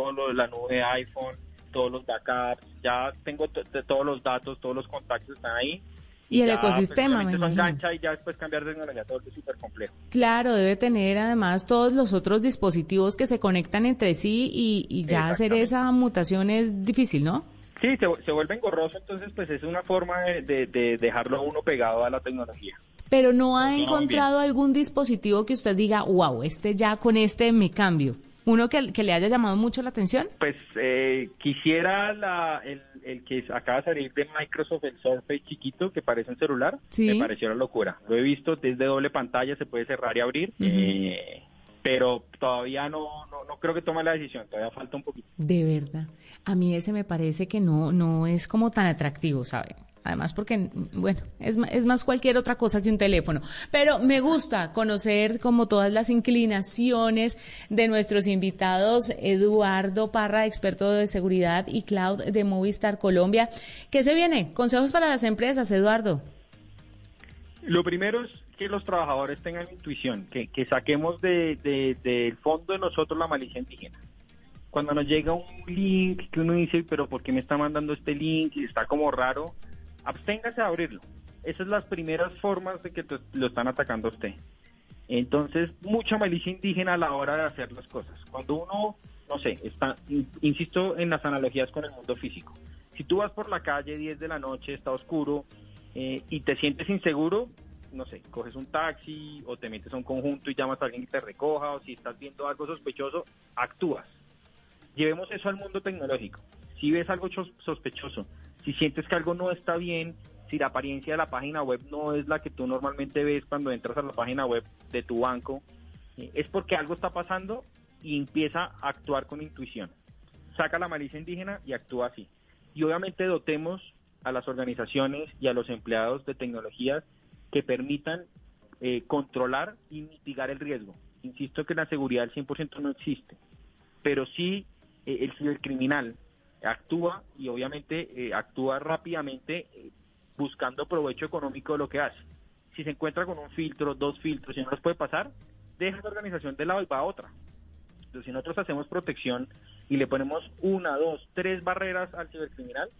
todo lo de la nube de iPhone, todos los backups, ya tengo todos los datos, todos los contactos están ahí. Y, el ecosistema, me imagino. engancha y ya después cambiar de tecnología todo es súper complejo. Claro, debe tener además todos los otros dispositivos que se conectan entre sí y, ya hacer esa mutación es difícil, ¿no? Sí, se, se vuelve engorroso, entonces pues es una forma de, de, dejarlo uno pegado a la tecnología. Pero no ha encontrado algún dispositivo que usted diga, wow, este ya con este me cambio. ¿Uno que, le haya llamado mucho la atención? Pues eh, quisiera la, el, que acaba de salir de Microsoft, el Surface chiquito que parece un celular. Me pareció una locura. Lo he visto desde doble pantalla, se puede cerrar y abrir. eh, pero todavía no, no, no, creo que tome la decisión, todavía falta un poquito. De verdad, a mí ese me parece que no, no es como tan atractivo, ¿sabe? Además porque, bueno, es, es más cualquier otra cosa que un teléfono. Pero me gusta conocer como todas las inclinaciones de nuestros invitados, Eduardo Parra, experto de seguridad y cloud de Movistar Colombia. ¿Qué se viene? Consejos para las empresas, Eduardo. Lo primero es que los trabajadores tengan intuición, que, que saquemos del de, fondo de nosotros la malicia indígena. Cuando nos llega un link que uno dice, pero ¿por qué me está mandando este link? Y está como raro, absténgase a abrirlo. Esas son las primeras formas de que lo están atacando a usted. Entonces, mucha malicia indígena a la hora de hacer las cosas. Cuando uno, no sé, está, insisto en las analogías con el mundo físico. Si tú vas por la calle 10 de la noche, está oscuro eh, y te sientes inseguro, no sé, coges un taxi o te metes a un conjunto y llamas a alguien que te recoja o si estás viendo algo sospechoso, actúas. Llevemos eso al mundo tecnológico. Si ves algo sospechoso, si sientes que algo no está bien, si la apariencia de la página web no es la que tú normalmente ves cuando entras a la página web de tu banco, eh, es porque algo está pasando y empieza a actuar con intuición. Saca la malicia indígena y actúa así. Y obviamente dotemos a las organizaciones y a los empleados de tecnologías que permitan eh, controlar y mitigar el riesgo. Insisto que la seguridad al 100% no existe, pero sí eh, el cibercriminal actúa y obviamente eh, actúa rápidamente buscando provecho económico de lo que hace. Si se encuentra con un filtro, dos filtros y no los puede pasar, deja la organización de lado y va a otra. Entonces, si nosotros hacemos protección y le ponemos una, dos, tres barreras al cibercriminal,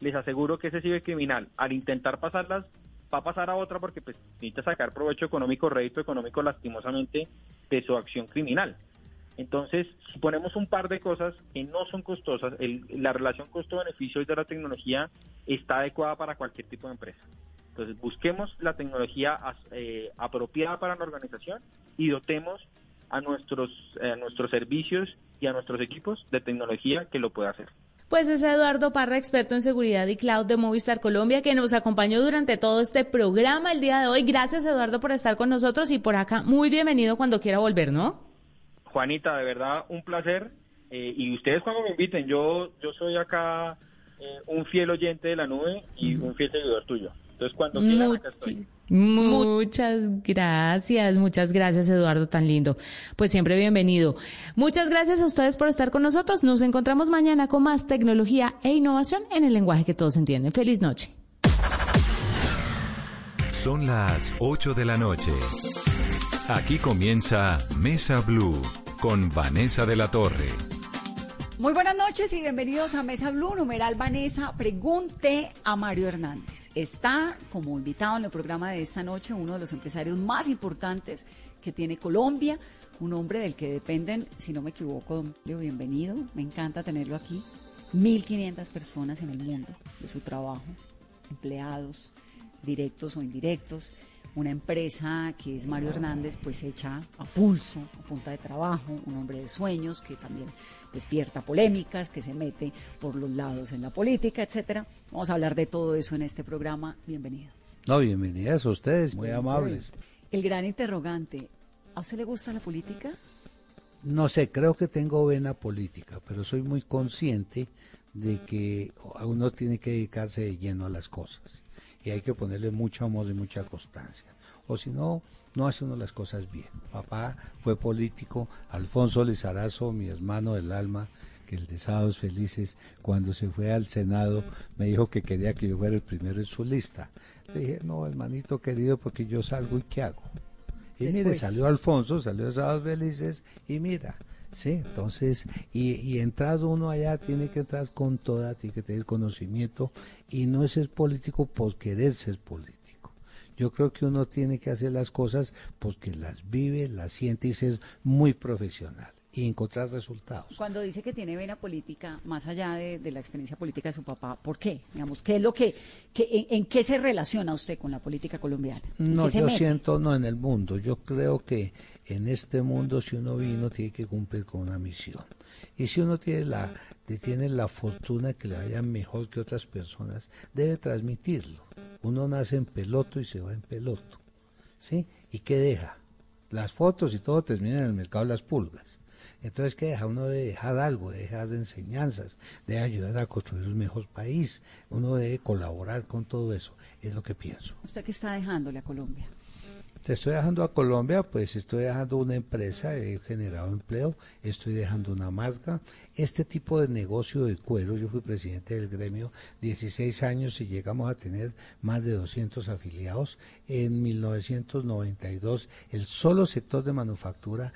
les aseguro que ese cibercriminal, al intentar pasarlas, va a pasar a otra porque pues, necesita sacar provecho económico, rédito económico lastimosamente de su acción criminal. Entonces, si ponemos un par de cosas que no son costosas, la relación costo-beneficio de la tecnología está adecuada para cualquier tipo de empresa. Entonces, busquemos la tecnología eh, apropiada para la organización y dotemos a nuestros, a nuestros servicios y a nuestros equipos de tecnología que lo pueda hacer. Pues es Eduardo Parra, experto en seguridad y cloud de Movistar Colombia, que nos acompañó durante todo este programa el día de hoy. Gracias, Eduardo, por estar con nosotros y por acá. Muy bienvenido cuando quiera volver, ¿no? Juanita, de verdad, un placer. Eh, y ustedes cuando me inviten, yo, yo soy acá eh, un fiel oyente de la nube y un fiel seguidor tuyo. Entonces, cuando quieran, acá estoy. Muchas gracias, muchas gracias Eduardo, tan lindo. Pues siempre bienvenido. Muchas gracias a ustedes por estar con nosotros. Nos encontramos mañana con más tecnología e innovación en el lenguaje que todos entienden. Feliz noche. Son las 8 de la noche. Aquí comienza Mesa Blue con Vanessa de la Torre. Muy buenas noches y bienvenidos a Mesa Blue, numeral Vanessa. Pregunte a Mario Hernández. Está como invitado en el programa de esta noche uno de los empresarios más importantes que tiene Colombia, un hombre del que dependen, si no me equivoco, bienvenido, me encanta tenerlo aquí, 1.500 personas en el mundo de su trabajo, empleados directos o indirectos, una empresa que es Mario Hernández, pues hecha a pulso, a punta de trabajo, un hombre de sueños que también despierta polémicas, que se mete por los lados en la política, etcétera. Vamos a hablar de todo eso en este programa. Bienvenido. No, bienvenidas a ustedes, muy amables. El gran interrogante, ¿a usted le gusta la política? No sé, creo que tengo vena política, pero soy muy consciente de que uno tiene que dedicarse de lleno a las cosas y hay que ponerle mucho amor y mucha constancia. O si no, no hace uno las cosas bien. Papá fue político, Alfonso Lizarazo, mi hermano del alma, que el de Sábados Felices, cuando se fue al Senado, me dijo que quería que yo fuera el primero en su lista. Le dije, no, hermanito querido, porque yo salgo y ¿qué hago? Y mire, salió Alfonso, salió de Sábados Felices, y mira, Sí, entonces, y, y entrado uno allá tiene que entrar con toda, tiene que tener conocimiento y no es ser político por querer ser político. Yo creo que uno tiene que hacer las cosas porque las vive, las siente y ser muy profesional y encontrar resultados. Cuando dice que tiene vena política, más allá de, de la experiencia política de su papá, ¿por qué? Digamos, ¿qué es lo que, que en, en qué se relaciona usted con la política colombiana? ¿En No, yo mete? siento, no en el mundo. Yo creo que en este mundo, si uno vino, tiene que cumplir con una misión. Y si uno tiene la, tiene la fortuna que le vaya mejor que otras personas, debe transmitirlo. Uno nace en peloto y se va en peloto. ¿Sí? ¿Y qué deja? Las fotos y todo terminan en el mercado de las pulgas. Entonces, ¿qué deja? Uno debe dejar algo, debe dejar enseñanzas, debe ayudar a construir un mejor país. Uno debe colaborar con todo eso. Es lo que pienso. ¿Usted qué está dejándole a Colombia? Te estoy dejando a Colombia, pues estoy dejando una empresa, he generado empleo, estoy dejando una marca. Este tipo de negocio de cuero, yo fui presidente del gremio 16 años y llegamos a tener más de 200 afiliados. En 1992, el solo sector de manufactura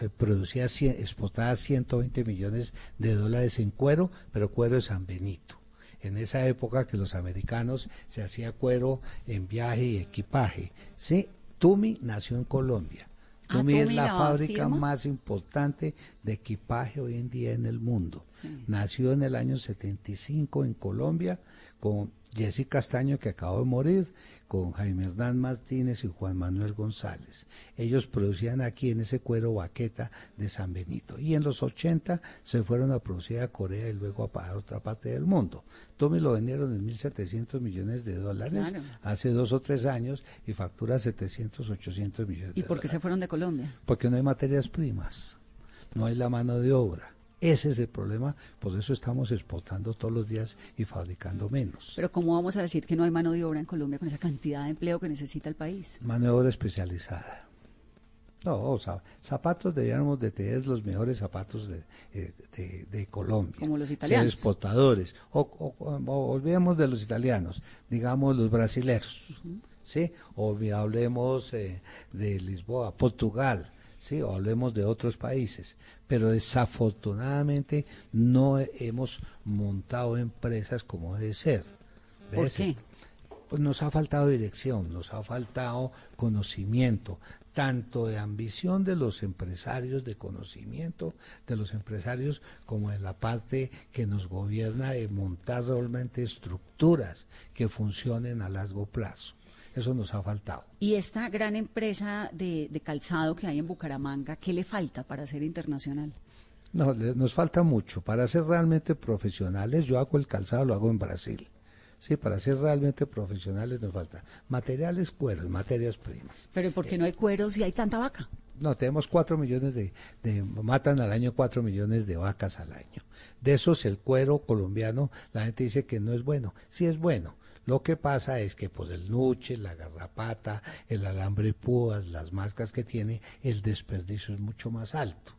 eh, producía, cien- exportaba 120 millones de dólares en cuero, pero cuero de San Benito en esa época que los americanos se hacía cuero en viaje y equipaje. Sí, Tumi nació en Colombia. Ah, Tumi es la fábrica firma. más importante de equipaje hoy en día en el mundo. Sí. Nació en el año 75 en Colombia con Jessy Castaño que acabó de morir, con Jaime Hernán Martínez y Juan Manuel González. Ellos producían aquí en ese cuero baqueta de San Benito. Y en los 80 se fueron a producir a Corea y luego a otra parte del mundo. Tommy lo vendieron en 1.700 millones de dólares Claro. hace dos o tres años y factura 700, 800 millones de ¿Y por qué se dólares. fueron de Colombia? Porque no hay materias primas, no hay la mano de obra. Ese es el problema, por eso estamos exportando todos los días y fabricando menos. Pero ¿cómo vamos a decir que no hay mano de obra en Colombia con esa cantidad de empleo que necesita el país? Mano de obra especializada. No, o sea, zapatos deberíamos de tener los mejores zapatos de, eh, de- de Colombia. Como los Ser italianos. exportadores. O, o- o olvidemos de los italianos, digamos los brasileros. ¿sí? O hablemos eh, de Lisboa, Portugal. Sí, o hablemos de otros países, pero desafortunadamente no hemos montado empresas como debe ser. ¿Por ¿Ves? qué? Pues nos ha faltado dirección, nos ha faltado conocimiento, tanto de ambición de los empresarios, de conocimiento de los empresarios, como de la parte que nos gobierna de montar realmente estructuras que funcionen a largo plazo. Eso nos ha faltado. Y esta gran empresa de, de calzado que hay en Bucaramanga, ¿qué le falta para ser internacional? No, le- nos falta mucho. Para ser realmente profesionales, yo hago el calzado, lo hago en Brasil. Sí, para ser realmente profesionales nos falta materiales, cueros, materias primas. Pero ¿por qué no hay cueros si hay tanta vaca? No, tenemos cuatro millones de, de- matan al año cuatro millones de vacas al año. De esos el cuero colombiano, la gente dice que no es bueno. Sí es bueno. Lo que pasa es que por el nuche, la garrapata, el alambre púas, las marcas que tiene, el desperdicio es mucho más alto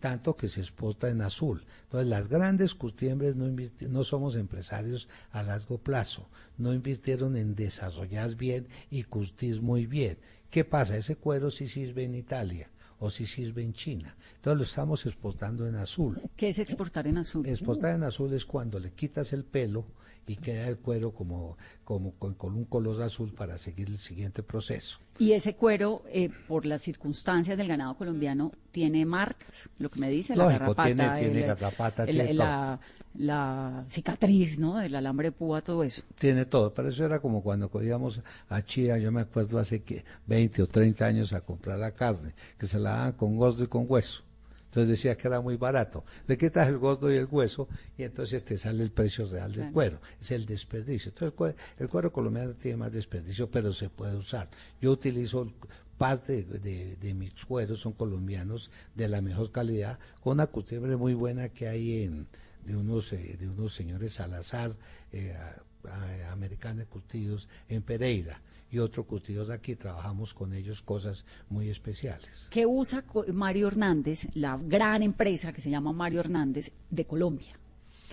tanto que se exporta en azul. Entonces, las grandes custiembres no, no somos empresarios a largo plazo, no invirtieron en desarrollar bien y curtir muy bien. ¿Qué pasa? Ese cuero sí sirve en Italia o sí sirve en China. Entonces, lo estamos exportando en azul. ¿Qué es exportar en azul? Exportar en azul es cuando le quitas el pelo y queda el cuero como, como con, con un color azul para seguir el siguiente proceso. Y ese cuero, eh, por las circunstancias del ganado colombiano, tiene marcas, lo que me dice, la Lógico, garrapata, tiene- tiene el- garrapata, el- tiene la, la cicatriz, ¿no? El alambre púa, todo eso. Tiene todo, pero eso era como cuando íbamos a Chía, yo me acuerdo hace que 20 o 30 años a comprar la carne, que se la daban con gordo y con hueso. Entonces decía que era muy barato. Le quitas el gordo y el hueso y entonces te sale el precio real del Claro. cuero. Es el desperdicio. Entonces el cuero, el cuero colombiano tiene más desperdicio, pero se puede usar. Yo utilizo parte de, de- de mis cueros, son colombianos de la mejor calidad, con una costumbre muy buena que hay en de unos eh, de unos señores Salazar eh, a- americanos curtidos en Pereira y otros curtidos aquí trabajamos con ellos cosas muy especiales. ¿Qué usa Mario Hernández, la gran empresa que se llama Mario Hernández de Colombia?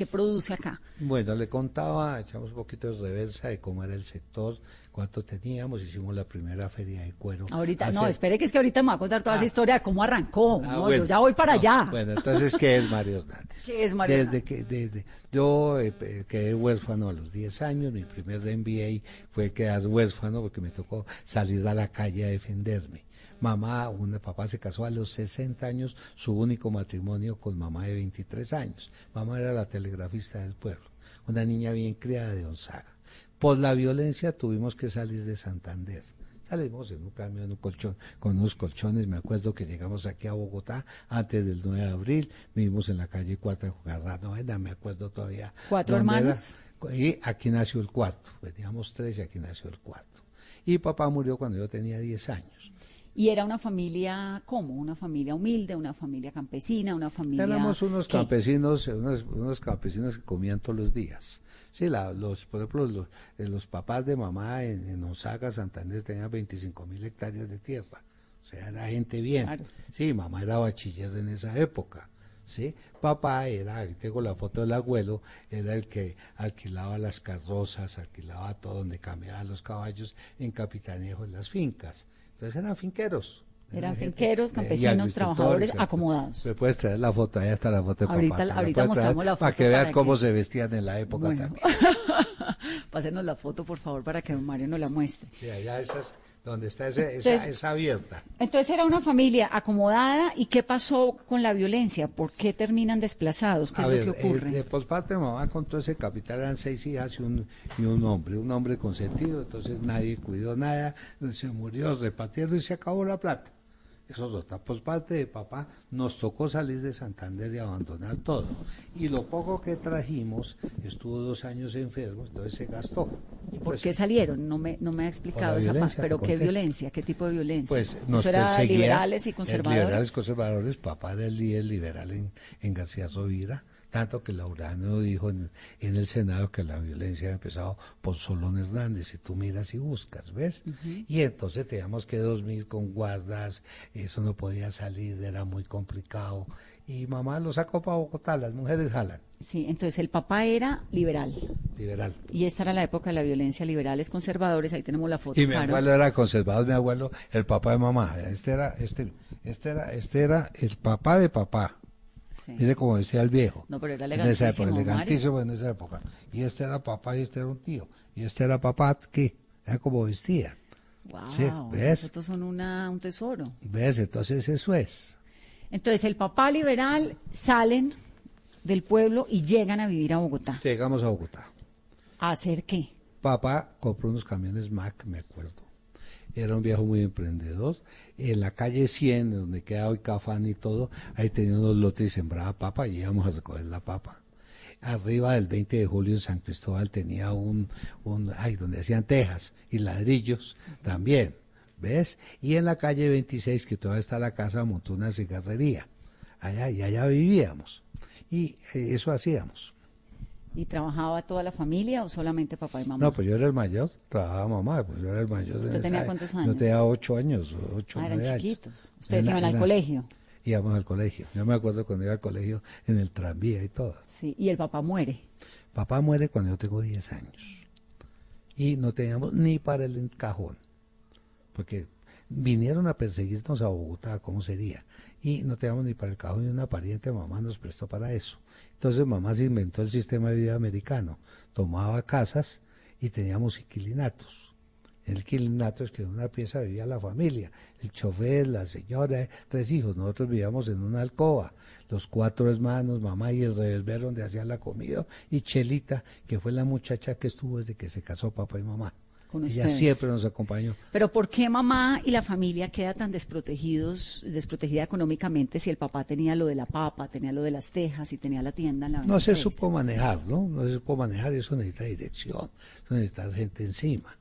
¿Qué produce acá? Bueno, le contaba, echamos un poquito de reversa de cómo era el sector, cuánto teníamos, hicimos la primera feria de cuero. Ahorita, no, hace- espere que es que ahorita me va a contar toda esa Ah. historia de cómo arrancó. Ah, ¿no? bueno. Yo ya voy para No, allá. Bueno, entonces, ¿qué es Mario Hernández? ¿Qué es Mario desde que desde Yo eh, quedé huérfano a los 10 años, mi primer MBA fue quedar huérfano porque me tocó salir a la calle a defenderme. Mamá, una papá se casó a los 60 años, su único matrimonio con mamá de 23 años. Mamá era la telegrafista del pueblo, una niña bien criada de Gonzaga. Por la violencia tuvimos que salir de Santander. Salimos en un camión, en un colchón, con unos colchones. Me acuerdo que llegamos aquí a Bogotá antes del 9 de abril. Vivimos en la calle Cuarta de Jugarra Novena, me acuerdo todavía. ¿Cuatro era. hermanos? Y aquí nació el cuarto. Veníamos tres y aquí nació el cuarto. Y papá murió cuando yo tenía 10 años. Y era una familia, ¿cómo? Una familia humilde, una familia campesina, una familia... Éramos unos ¿qué? campesinos, unos, unos campesinos que comían todos los días. Sí, la, los, por ejemplo, los, eh, los papás de mamá en, en Osaga, Santander, tenían 25 mil hectáreas de tierra. O sea, era gente bien. Claro. Sí, mamá era bachiller en esa época. Sí, papá era, tengo la foto del abuelo, era el que alquilaba las carrozas, alquilaba todo donde cambiaban los caballos en capitanejo en las fincas. Entonces eran finqueros. Eran finqueros, campesinos, trabajadores, acomodados. Me puedes traer la foto, ahí está la foto de Ahorita- papá. ahorita mostramos la Para foto que veas para cómo que- se vestían en la época Bueno. también. Pásenos la foto, por favor, para que don Mario nos la muestre. Sí, allá esas, donde está ese, esa, Entonces- esa abierta. Entonces era una familia acomodada. ¿Y qué pasó con la violencia? ¿Por qué terminan desplazados? ¿Qué A es ver, lo que ocurre? eh, de por parte de mamá con todo ese capital eran seis hijas y un, y un hombre, un hombre consentido, entonces nadie cuidó nada, se murió repartiendo y se acabó la plata. Eso es otra. Por parte de papá nos tocó salir de Santander y abandonar todo. Y lo poco que trajimos estuvo dos años enfermo, entonces se gastó. ¿Y por Pues, qué salieron? No me, no me ha explicado esa parte. ¿Pero qué conté. violencia? ¿Qué tipo de violencia? Pues nos ¿Eso era perseguía. liberales y conservadores? Liberales conservadores, papá era el líder liberal en, en García Rovira, tanto que Laurano dijo en, en el Senado que la violencia había empezado por Solón Hernández, si tú miras y buscas, ¿ves? Y entonces teníamos que dormir con guardas, eso no podía salir, era muy complicado. Y mamá lo sacó para Bogotá, las mujeres jalan, Sí, entonces el papá era liberal. liberal. Y esta era la época de la violencia, liberales, conservadores. Ahí tenemos la foto. Y mi claro. abuelo era conservador, mi abuelo, el papá de mamá. Este era, este, este era, este era el papá de papá. Sí. Mire cómo decía el viejo. No, pero era En esa época, elegantísimo, elegantísimo en esa época. Y este era papá y este era un tío. Y este era papá que, era como vestía. Wow, Sí, ¿ves? fotos son una, un tesoro. ¿Ves? Entonces eso es. Entonces el papá liberal salen del pueblo y llegan a vivir a Bogotá. Llegamos a Bogotá. ¿A hacer qué? Papá compró unos camiones Mac, me acuerdo. Era un viejo muy emprendedor. En la calle 100, donde queda hoy Cafán y todo, ahí tenía unos lotes y sembraba papa y íbamos a recoger la papa. Arriba del 20 de julio en San Cristóbal tenía un, un ay, donde hacían tejas y ladrillos también, ¿ves? Y en la calle 26, que todavía está la casa, montó una cigarrería. Allá, y allá vivíamos. Y eh, eso hacíamos. ¿Y trabajaba toda la familia o solamente papá y mamá? No, pues yo era el mayor, trabajaba mamá, pues yo era el mayor. ¿Usted en tenía esa- cuántos Yo años? tenía ocho años, ocho, Ah, eran nueve años. chiquitos. Ustedes iban al colegio. Íbamos al colegio. Yo me acuerdo cuando iba al colegio en el tranvía y todo. Sí, y el papá muere. Papá muere cuando yo tengo 10 años. Y no teníamos ni para el cajón. Porque vinieron a perseguirnos a Bogotá, ¿cómo sería? Y no teníamos ni para el cajón y una pariente mamá nos prestó para eso. Entonces mamá se inventó el sistema de vida americano. Tomaba casas y teníamos inquilinatos. El inquilinato es que en una pieza vivía la familia, el chofer, la señora, tres hijos. Nosotros vivíamos en una alcoba, los cuatro hermanos, mamá y el revolver donde hacían la comida, y Chelita, que fue la muchacha que estuvo desde que se casó papá y mamá. Con Ella ustedes. siempre nos acompañó. Pero ¿por qué mamá y la familia queda tan desprotegidos, desprotegida económicamente si el papá tenía lo de la papa, tenía lo de las tejas y tenía la tienda en la No se 26? supo manejar, ¿no? No se supo manejar, eso necesita dirección, eso necesita gente encima.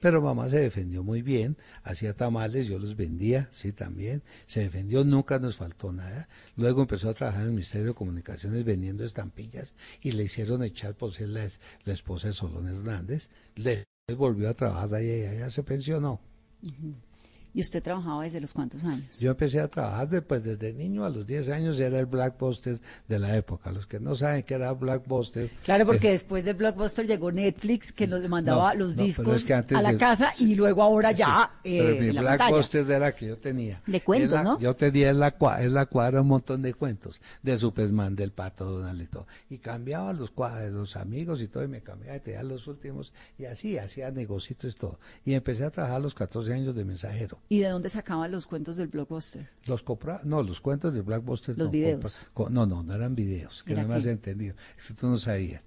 Pero mamá se defendió muy bien, hacía tamales, yo los vendía, sí, también. Se defendió, nunca nos faltó nada. Luego empezó a trabajar en el Ministerio de Comunicaciones vendiendo estampillas y le hicieron echar por ser la, la esposa de Solón Hernández. Le volvió a trabajar allá y allá se pensionó. ¿Y usted trabajaba desde los cuántos años? Yo empecé a trabajar después, desde niño a los 10 años era el Blackbuster de la época. Los que no saben qué era Blackbuster. Claro, porque eh, después del Blockbuster llegó Netflix, que nos mandaba No, los no, discos es que a la casa sí, y luego ahora ya sí, eh, pero mi la pantalla. Blackbuster era que yo tenía. De cuentos, la- ¿no? Yo tenía en la, cua- en la cuadra un montón de cuentos de Superman, del Pato Donald y todo. Y cambiaba los cuadros, los amigos y todo, y me cambiaba y tenía los últimos. Y así, hacía negocios y todo. Y empecé a trabajar a los 14 años de mensajero. ¿Y de dónde sacaban los cuentos del Blockbuster? Los compraba, no, los cuentos de Blackbuster. Los no, videos. compra- no, no, no eran videos, que ¿Era no me has qué? entendido. Eso tú no sabías.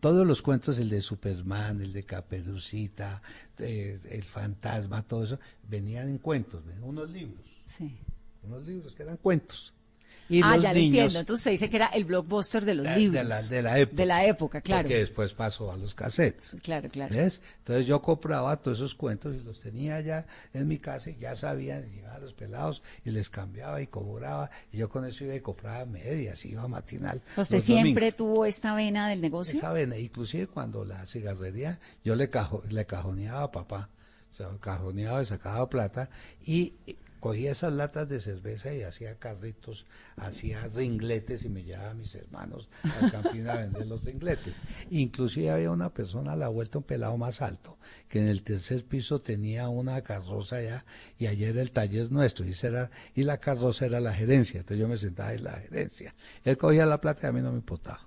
Todos los cuentos, el de Superman, el de Caperucita, eh, el fantasma, todo eso, venían en cuentos, unos libros, Sí. unos libros que eran cuentos. Y ah, los ya lo niños, entiendo. Entonces usted dice que era el Blockbuster de los de, libros. de la, de la época. De la época, claro. Porque después pasó a los cassettes. Claro, claro. ¿Ves? Entonces yo compraba todos esos cuentos y los tenía allá en mi casa y ya sabían, llegaban los pelados y les cambiaba y cobraba y yo con eso iba y compraba medias, iba matinal. O sea, usted siempre domingos. tuvo esta vena del negocio. Esa vena, inclusive cuando la cigarrería, yo le, cajo, le cajoneaba a papá, o sea, cajoneaba y sacaba plata y cogía esas latas de cerveza y hacía carritos, hacía ringletes y me llevaba a mis hermanos al campín a vender los ringletes. Inclusive había una persona a la vuelta, un pelado más alto, que en el tercer piso tenía una carroza allá y ayer era el taller nuestro y, era, y la carroza era la gerencia, entonces yo me sentaba en la gerencia. Él cogía la plata y a mí no me importaba.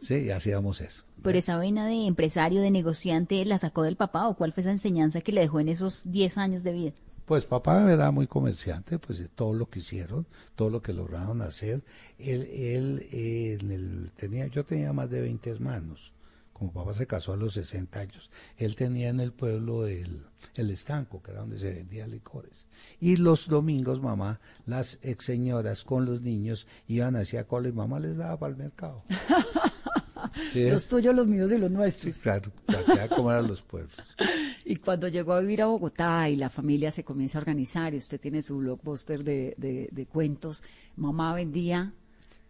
Sí, y hacíamos eso. Pero esa vena de empresario, de negociante, ¿la sacó del papá o cuál fue esa enseñanza que le dejó en esos 10 años de vida? Pues papá era muy comerciante, pues todo lo que hicieron, todo lo que lograron hacer. Él, él eh, tenía, yo tenía más de 20 hermanos. Como papá se casó a los 60 años, él tenía en el pueblo el, el estanco, que era donde se vendía licores. Y los domingos, mamá, las ex señoras con los niños iban hacia cola y mamá les daba para el mercado. Sí, Los es- tuyos, los míos y los sí, nuestros. claro, para que los pueblos. Y cuando llegó a vivir a Bogotá y la familia se comienza a organizar y usted tiene su blockbuster de, de, de cuentos, mamá vendía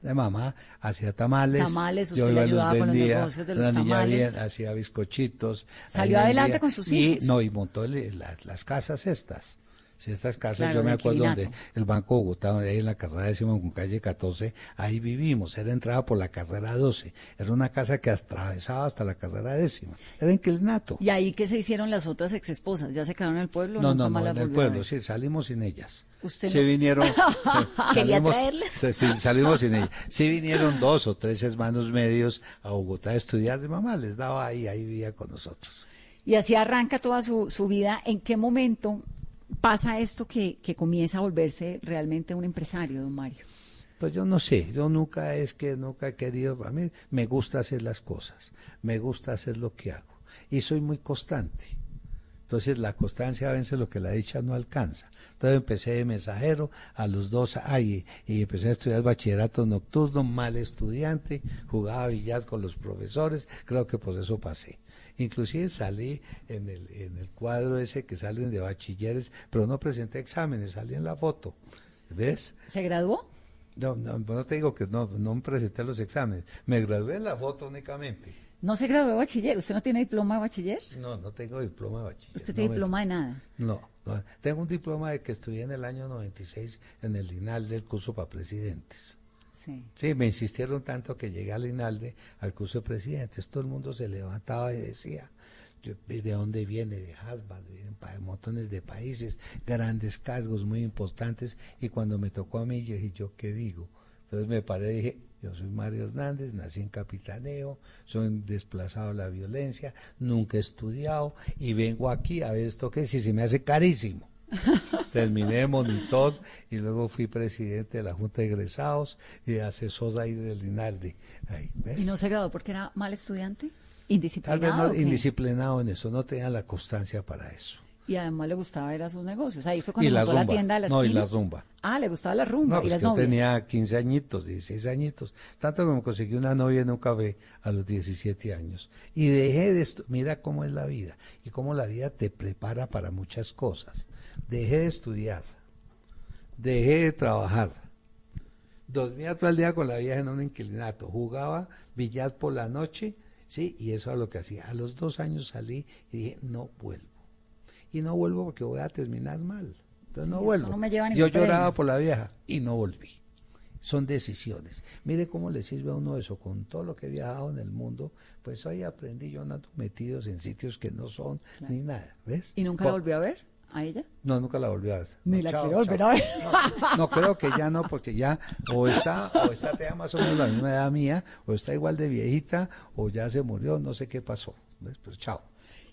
de mamá, hacía tamales. Tamales, yo usted le y ayudaba con los negocios de los tamales. bien, hacía bizcochitos. Salió adelante vendía. con sus y, hijos. No, y montó las, las casas estas. Sí, estas casas, Claro, yo me de acuerdo donde el Banco Bogotá, donde hay en la carrera décima con calle 14, ahí vivimos, era entrada por la carrera 12, era una casa que atravesaba hasta la carrera décima, era inquilinato. y ahí que se hicieron las otras ex esposas, ya se quedaron en el pueblo, No, no, no, en el pueblo, sí, salimos sin ellas. Usted sí no- vinieron. Quería salimos- traerlas. sí, sí, salimos sin ellas. Sí vinieron dos o tres hermanos medios a Bogotá a estudiar. Mi mamá les daba ahí, ahí vivía con nosotros. Y así arranca toda su, su vida. ¿En qué momento pasa esto que, que comienza a volverse realmente un empresario, don Mario? Pues yo no sé, yo nunca es que nunca he querido, a mí me gusta hacer las cosas, me gusta hacer lo que hago y soy muy constante. Entonces la constancia vence lo que la dicha no alcanza. Entonces empecé de mensajero a los dos años y empecé a estudiar bachillerato nocturno, mal estudiante, jugaba billar con los profesores, creo que por eso pasé. Inclusive salí en el, en el cuadro ese que salen de bachilleres, pero no presenté exámenes, salí en la foto. ¿Ves? ¿Se graduó? No, no, no te digo que no, no me presenté los exámenes. Me gradué en la foto únicamente. ¿No se graduó de bachiller? ¿Usted no tiene diploma de bachiller? No, no tengo diploma de bachiller. ¿Usted no tiene me- diploma de nada? No, no, tengo un diploma de que estudié en el año 96 en el INAL del curso para presidentes. Sí. Me insistieron tanto que llegué al INALDE, al curso de presidentes. Todo el mundo se levantaba y decía, ¿de dónde viene? De Hasbad, de montones de países, grandes cargos muy importantes. Y cuando me tocó a mí, yo dije, ¿yo qué digo? Entonces me paré dije, yo soy Mario Hernández, nací en Capitaneo, soy desplazado a la violencia, nunca he estudiado y vengo aquí a ver esto que si se me hace carísimo. Terminé monitor y luego fui presidente de la Junta de Egresados y asesor ahí del. Ahí, ¿ves? ¿Y no se graduó porque era mal estudiante? Tal ¿Indisciplinado? vez no indisciplinado en eso, no tenía la constancia para eso. Y además le gustaba ir a sus negocios. Ahí fue Y cuando la tienda de la No, y la rumba. Ah, le gustaba la rumba No, y pues las que yo novias. tenía 15 añitos, 16 añitos. Tanto me conseguí una novia en un café a los 17 años. Y dejé de estu- Mira cómo es la vida y cómo la vida te prepara para muchas cosas. Dejé de estudiar. Dejé de trabajar. Dormía todo el día con la vieja en un inquilinato. Jugaba billar por la noche. Sí, y eso es lo que hacía. A los dos años salí y dije, no vuelvo. Y no vuelvo porque voy a terminar mal. Entonces no vuelvo. no me Yo lloraba por la vieja y no volví. Son decisiones. Mire cómo le sirve a uno eso. Con todo lo que he viajado en el mundo, pues ahí aprendí yo ando metidos en sitios que no son Claro. ni nada. ¿Ves? ¿Y nunca la volvió a ver a ella? No, nunca la volví a ver. Ni No, la chao, quiero volver a ver. No, no, creo que ya no, porque ya o está, o está tenía más o menos la misma edad mía, o está igual de viejita, o ya se murió, no sé qué pasó. ¿Ves? Pues chao.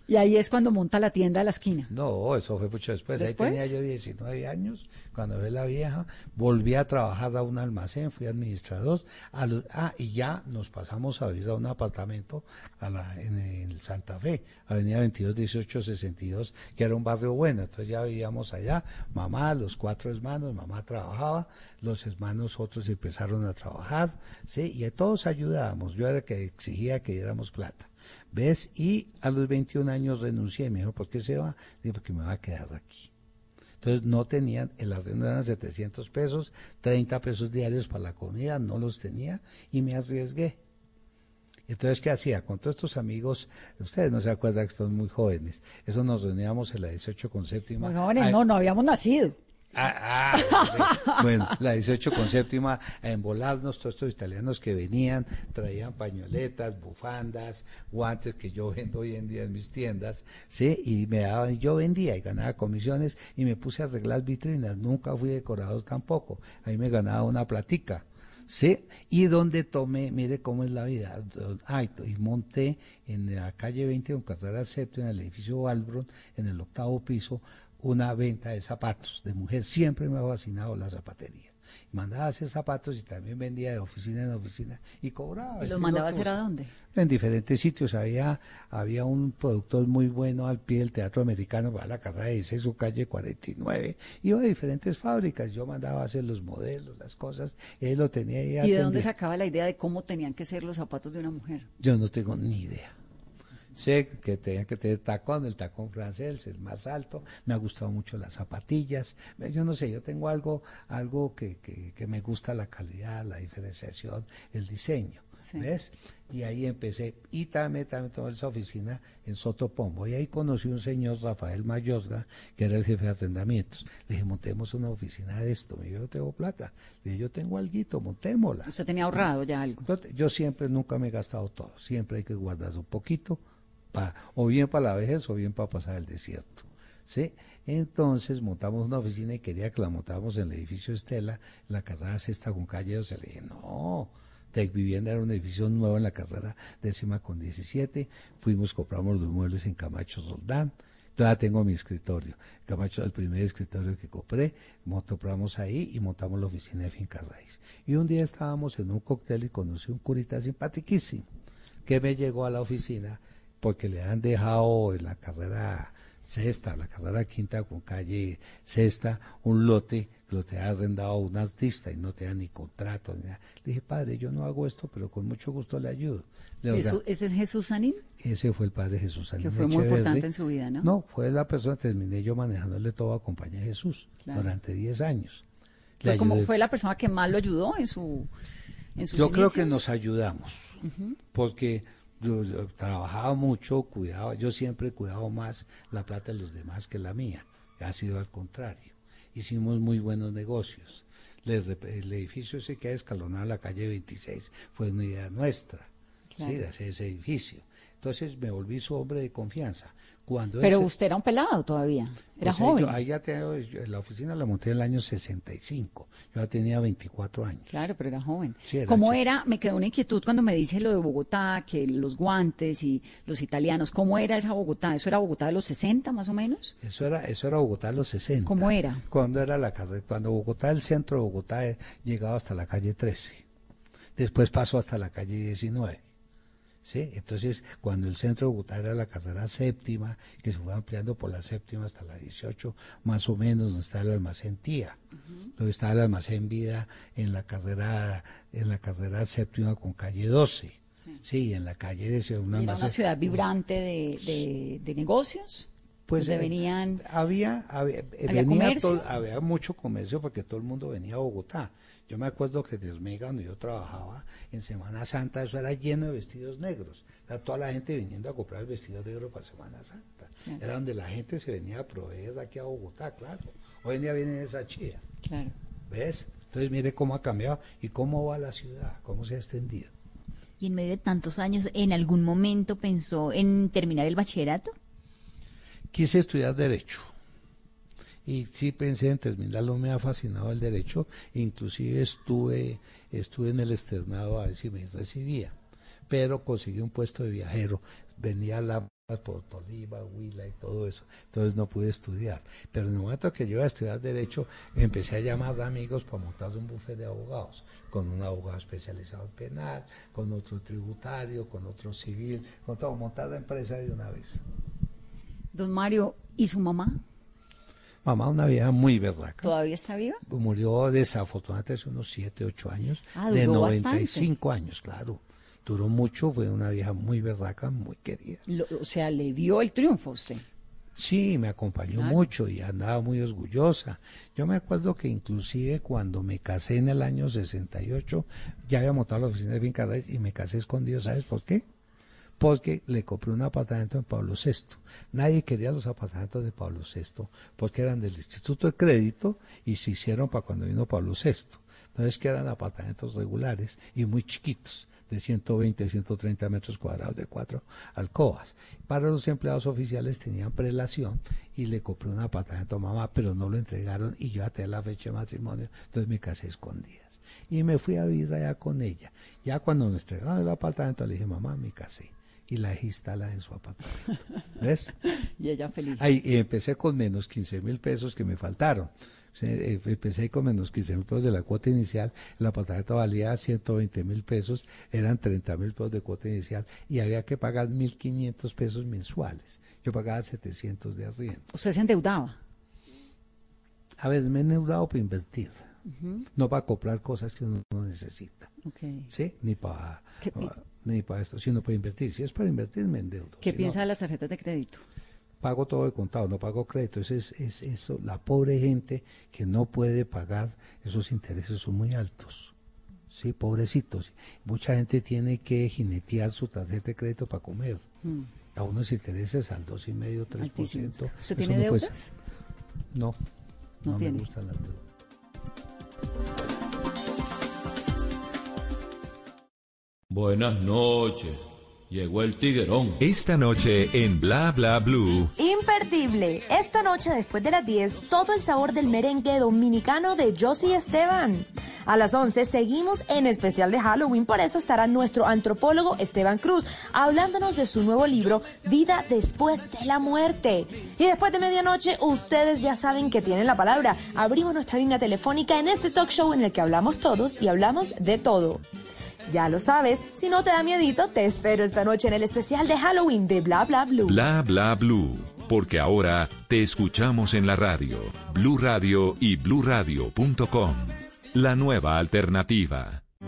Y ahí es cuando monta la tienda a la esquina. No, eso fue mucho después. ¿Después? Ahí tenía yo 19 años, cuando ve la vieja, volví a trabajar a un almacén, fui administrador. a lo- ah, y ya nos pasamos a vivir a un apartamento a la, en Santa Fe, Avenida 22 18 62, que era un barrio bueno. Entonces ya vivíamos allá, mamá, los cuatro hermanos, mamá trabajaba, los hermanos otros empezaron a trabajar, ¿sí? Y todos ayudábamos. Yo era el que exigía que diéramos plata. ¿Ves? Y a los 21 años renuncié. Me dijo, ¿por qué se va? Dije, porque me va a quedar aquí. Entonces no tenían, el arriendo eran 700 pesos, 30 pesos diarios para la comida, no los tenía y me arriesgué. Entonces, ¿qué hacía? Con todos estos amigos, ustedes no se acuerdan que son muy jóvenes, eso nos reuníamos en la 18 con séptima. Muy jóvenes, no, no habíamos nacido. Ah, ah, bueno, la 18 con séptima, a embolarnos todos estos italianos que venían, traían pañoletas, bufandas, guantes que yo vendo hoy en día en mis tiendas, ¿sí? Y me daban, yo vendía y ganaba comisiones y me puse a arreglar vitrinas, nunca fui decorador tampoco, ahí me ganaba una platica. Sí, y donde tomé, mire cómo es la vida. Ay, y monté en la calle 20 con carrera séptima, en el edificio Valbron, en el octavo piso, una venta de zapatos de mujer. Siempre me ha fascinado la zapatería. Mandaba a hacer zapatos y también vendía de oficina en oficina y cobraba. ¿Y los mandaba a hacer a dónde? En diferentes sitios. Había, había un productor muy bueno al pie del Teatro Americano, para la carrera 16, su calle 49. Iba a diferentes fábricas. Yo mandaba a hacer los modelos, las cosas. Él lo tenía ahí ¿Y de dónde sacaba la idea de cómo tenían que ser los zapatos de una mujer? Yo no tengo ni idea. Sé que tenían que tener tacón, el tacón francés, el más alto. Me ha gustado mucho las zapatillas. Yo no sé, yo tengo algo, algo que, que, que me gusta la calidad, la diferenciación, el diseño. Sí. ¿Ves? Y ahí empecé. Y también, también tomé esa oficina en Sotopombo. Y ahí conocí un señor, Rafael Mayorga, que era el jefe de arrendamientos. Le dije, montemos una oficina de esto. Me dijo, yo tengo plata. Le dije, yo tengo alguito, montémosla. Usted tenía ahorrado ya algo. Yo siempre, nunca me he gastado todo. Siempre hay que guardar un poquito, o bien para la vejez o bien para pasar el desierto. ¿sí? Entonces montamos una oficina y quería que la montáramos en el edificio Estela, la carrera sexta con calle 12. Le dije, no, Tec Vivienda era un edificio nuevo en la carrera décima con 17. Fuimos, compramos los muebles en Camacho Roldán. Todavía tengo mi escritorio. Camacho, el primer escritorio que compré, compramos ahí y montamos la oficina de Finca Raíz. Y un día estábamos en un cóctel y conocí un curita simpaticísimo que me llegó a la oficina porque le han dejado en la carrera sexta, la carrera quinta con calle sexta, un lote que lo te ha arrendado un artista y no te da ni contrato ni nada. Le dije, padre, yo no hago esto, pero con mucho gusto le ayudo. Le digo, Jesús- ¿Ese es Jesús Sanín? ese fue el padre Jesús Que Aníbal fue muy importante en su vida, ¿no? No, fue la persona, terminé yo manejándole todo a compañía de Jesús Claro. durante 10 años. Fue, como, fue la persona que más lo ayudó en su en sus Yo creo que nos ayudamos, porque yo, yo trabajaba mucho, cuidaba, yo siempre he cuidado más la plata de los demás que la mía, ha sido al contrario. Hicimos muy buenos negocios. Les el edificio ese que ha escalonado la calle 26 fue una idea nuestra, Claro. ¿sí? de hacer ese edificio. Entonces me volví su hombre de confianza. Cuando Pero ese- usted era un pelado todavía, era pues ahí joven. yo- ahí ya tengo- yo- la oficina la monté en el año 65, yo ya tenía 24 años. Claro, pero era joven. Sí, era ¿Cómo chico. era? Me quedó una inquietud cuando me dice lo de Bogotá, que los guantes y los italianos. ¿Cómo era esa Bogotá? ¿Eso era Bogotá de los 60 más o menos? Eso era, eso era Bogotá de los 60. ¿Cómo era? Cuando era la cuando Bogotá, el centro de Bogotá eh, llegaba hasta la calle 13. Después pasó hasta la calle 19. ¿Sí? Entonces, cuando el centro de Bogotá era la carrera séptima, que se fue ampliando por la séptima hasta la 18, más o menos, donde está el almacén Tía, donde está el almacén Vida en la carrera, en la carrera séptima con calle 12. Sí, en la calle de una almacén- ciudad vibrante de, de- de negocios. Pues eh, venían. había, había, eh, ¿Había venía todo- había mucho comercio porque todo el mundo venía a Bogotá. Yo me acuerdo que de Osmega, donde yo trabajaba, en Semana Santa, eso era lleno de vestidos negros. Era toda la gente viniendo a comprar vestidos negros para Semana Santa. Claro. Era donde la gente se venía a proveer de aquí a Bogotá, claro. Hoy en día viene esa chía. Claro. ¿Ves? Entonces mire cómo ha cambiado y cómo va la ciudad, cómo se ha extendido. Y en medio de tantos años, ¿en algún momento pensó en terminar el bachillerato? Quise estudiar Derecho. Y sí pensé en terminarlo, me ha fascinado el derecho. Inclusive estuve, estuve en el externado a ver si me recibía. Pero conseguí un puesto de viajero. Venía a la por Tolima, Huila y todo eso. Entonces no pude estudiar. Pero en el momento que yo iba a estudiar Derecho, empecé a llamar a amigos para montar un bufete de abogados, con un abogado especializado en penal, con otro tributario, con otro civil, con todo, montar la empresa de una vez. Don Mario, ¿y su mamá? Mamá, una vieja muy berraca. ¿Todavía está viva? Murió desafortunadamente hace unos 7, 8 años, Ah, de duró 95 años, claro. Duró mucho, fue una vieja muy berraca, muy querida. Lo- o sea, le vio el triunfo a usted. Sí, me acompañó Claro. mucho y andaba muy orgullosa. Yo me acuerdo que inclusive cuando me casé en el año 68, ya había montado la oficina de finca y me casé escondido, ¿sabes por qué? Porque le compré un apartamento en Pablo VI. Nadie quería los apartamentos de Pablo VI porque eran del Instituto de Crédito y se hicieron para cuando vino Pablo VI. Entonces que eran apartamentos regulares y muy chiquitos de 120, 130 metros cuadrados de cuatro alcobas. Para los empleados oficiales tenían prelación y le compré un apartamento a mamá, pero no lo entregaron y yo até la fecha de matrimonio, entonces me casé a escondidas. Y me fui a vivir allá con ella. Ya cuando nos entregaron el apartamento le dije, mamá, me casé. Y la dejé instalada en su apartamento. ¿Ves? Y ella feliz. Ahí y empecé con menos 15 mil pesos que me faltaron. Eh, empecé con menos 15 mil pesos de la cuota inicial. El apartamento valía 120 mil pesos, eran 30 mil pesos de cuota inicial y había que pagar 1.500 pesos mensuales. Yo pagaba 700 de arriendo. Usted se endeudaba. A ver, me he endeudado para invertir, no para comprar cosas que uno no necesita. ¿Sí? Ni para ¿Qué pi- ni para esto, sino para invertir. Si es para invertir, me endeudo. ¿Qué Si no, piensa de las tarjetas de crédito? pago todo de contado, no pago crédito. Eso es, es eso, la pobre gente que no puede pagar, esos intereses son muy altos. Sí, pobrecitos. Mucha gente tiene que jinetear su tarjeta de crédito para comer. Mm, A unos intereses al 2,5, 3%. altísimos. ¿Usted tiene no deudas? No, No no, tiene. me gustan las deudas. Buenas noches. Llegó el tiguerón. Esta noche en Bla Bla Blue. Imperdible. Esta noche después de las 10, todo el sabor del merengue dominicano de Josie Esteban. A las 11 seguimos en especial de Halloween, por eso estará nuestro antropólogo Esteban Cruz hablándonos de su nuevo libro Vida después de la muerte. Y después de medianoche, ustedes ya saben que tienen la palabra. Abrimos nuestra línea telefónica en este talk show en el que hablamos todos y hablamos de todo. Ya lo sabes, si no te da miedito, te espero esta noche en el especial de Halloween de Bla Bla Blue. Bla Bla Blue. Porque ahora te escuchamos en la radio. Blue Radio y bluradio.com. La nueva alternativa.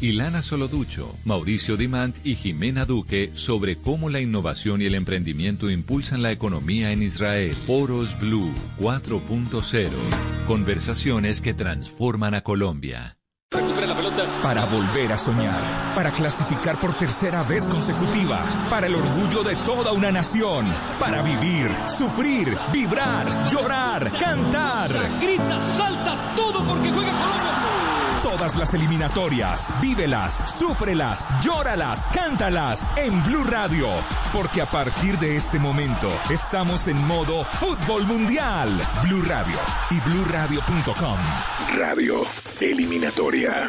Ilana Soloducho, Mauricio Dimant y Jimena Duque sobre cómo la innovación y el emprendimiento impulsan la economía en Israel. Foros Blue 4.0. Conversaciones que transforman a Colombia. Para volver a soñar, para clasificar por tercera vez consecutiva, para el orgullo de toda una nación, para vivir, sufrir, vibrar, llorar, cantar. Las eliminatorias, vívelas, súfrelas, llóralas, cántalas en Blue Radio, porque a partir de este momento estamos en modo fútbol mundial. Blue Radio y bluradio.com. Radio Eliminatoria.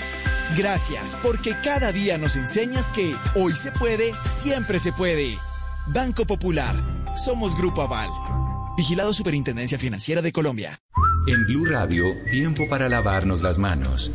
Gracias, porque cada día nos enseñas que hoy se puede, siempre se puede. Banco Popular. Somos Grupo Aval. Vigilado Superintendencia Financiera de Colombia. En Blue Radio, tiempo para lavarnos las manos.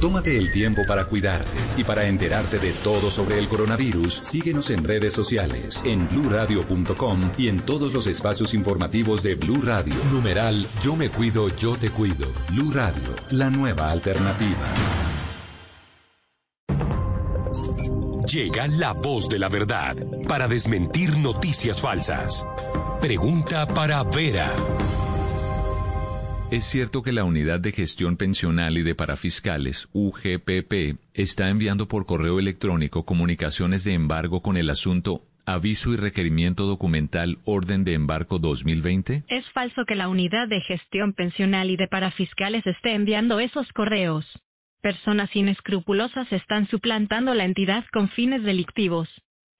Tómate el tiempo para cuidarte y para enterarte de todo sobre el coronavirus. Síguenos en redes sociales, en bluradio.com y en todos los espacios informativos de Blue Radio. Numeral Yo me cuido, yo te cuido. Blue Radio, la nueva alternativa. Llega la voz de la verdad para desmentir noticias falsas. Pregunta para Vera. ¿Es cierto que la Unidad de Gestión Pensional y de Parafiscales, UGPP, está enviando por correo electrónico comunicaciones de embargo con el asunto Aviso y requerimiento documental Orden de Embarco 2020? Es falso que la Unidad de Gestión Pensional y de Parafiscales esté enviando esos correos. Personas inescrupulosas están suplantando la entidad con fines delictivos.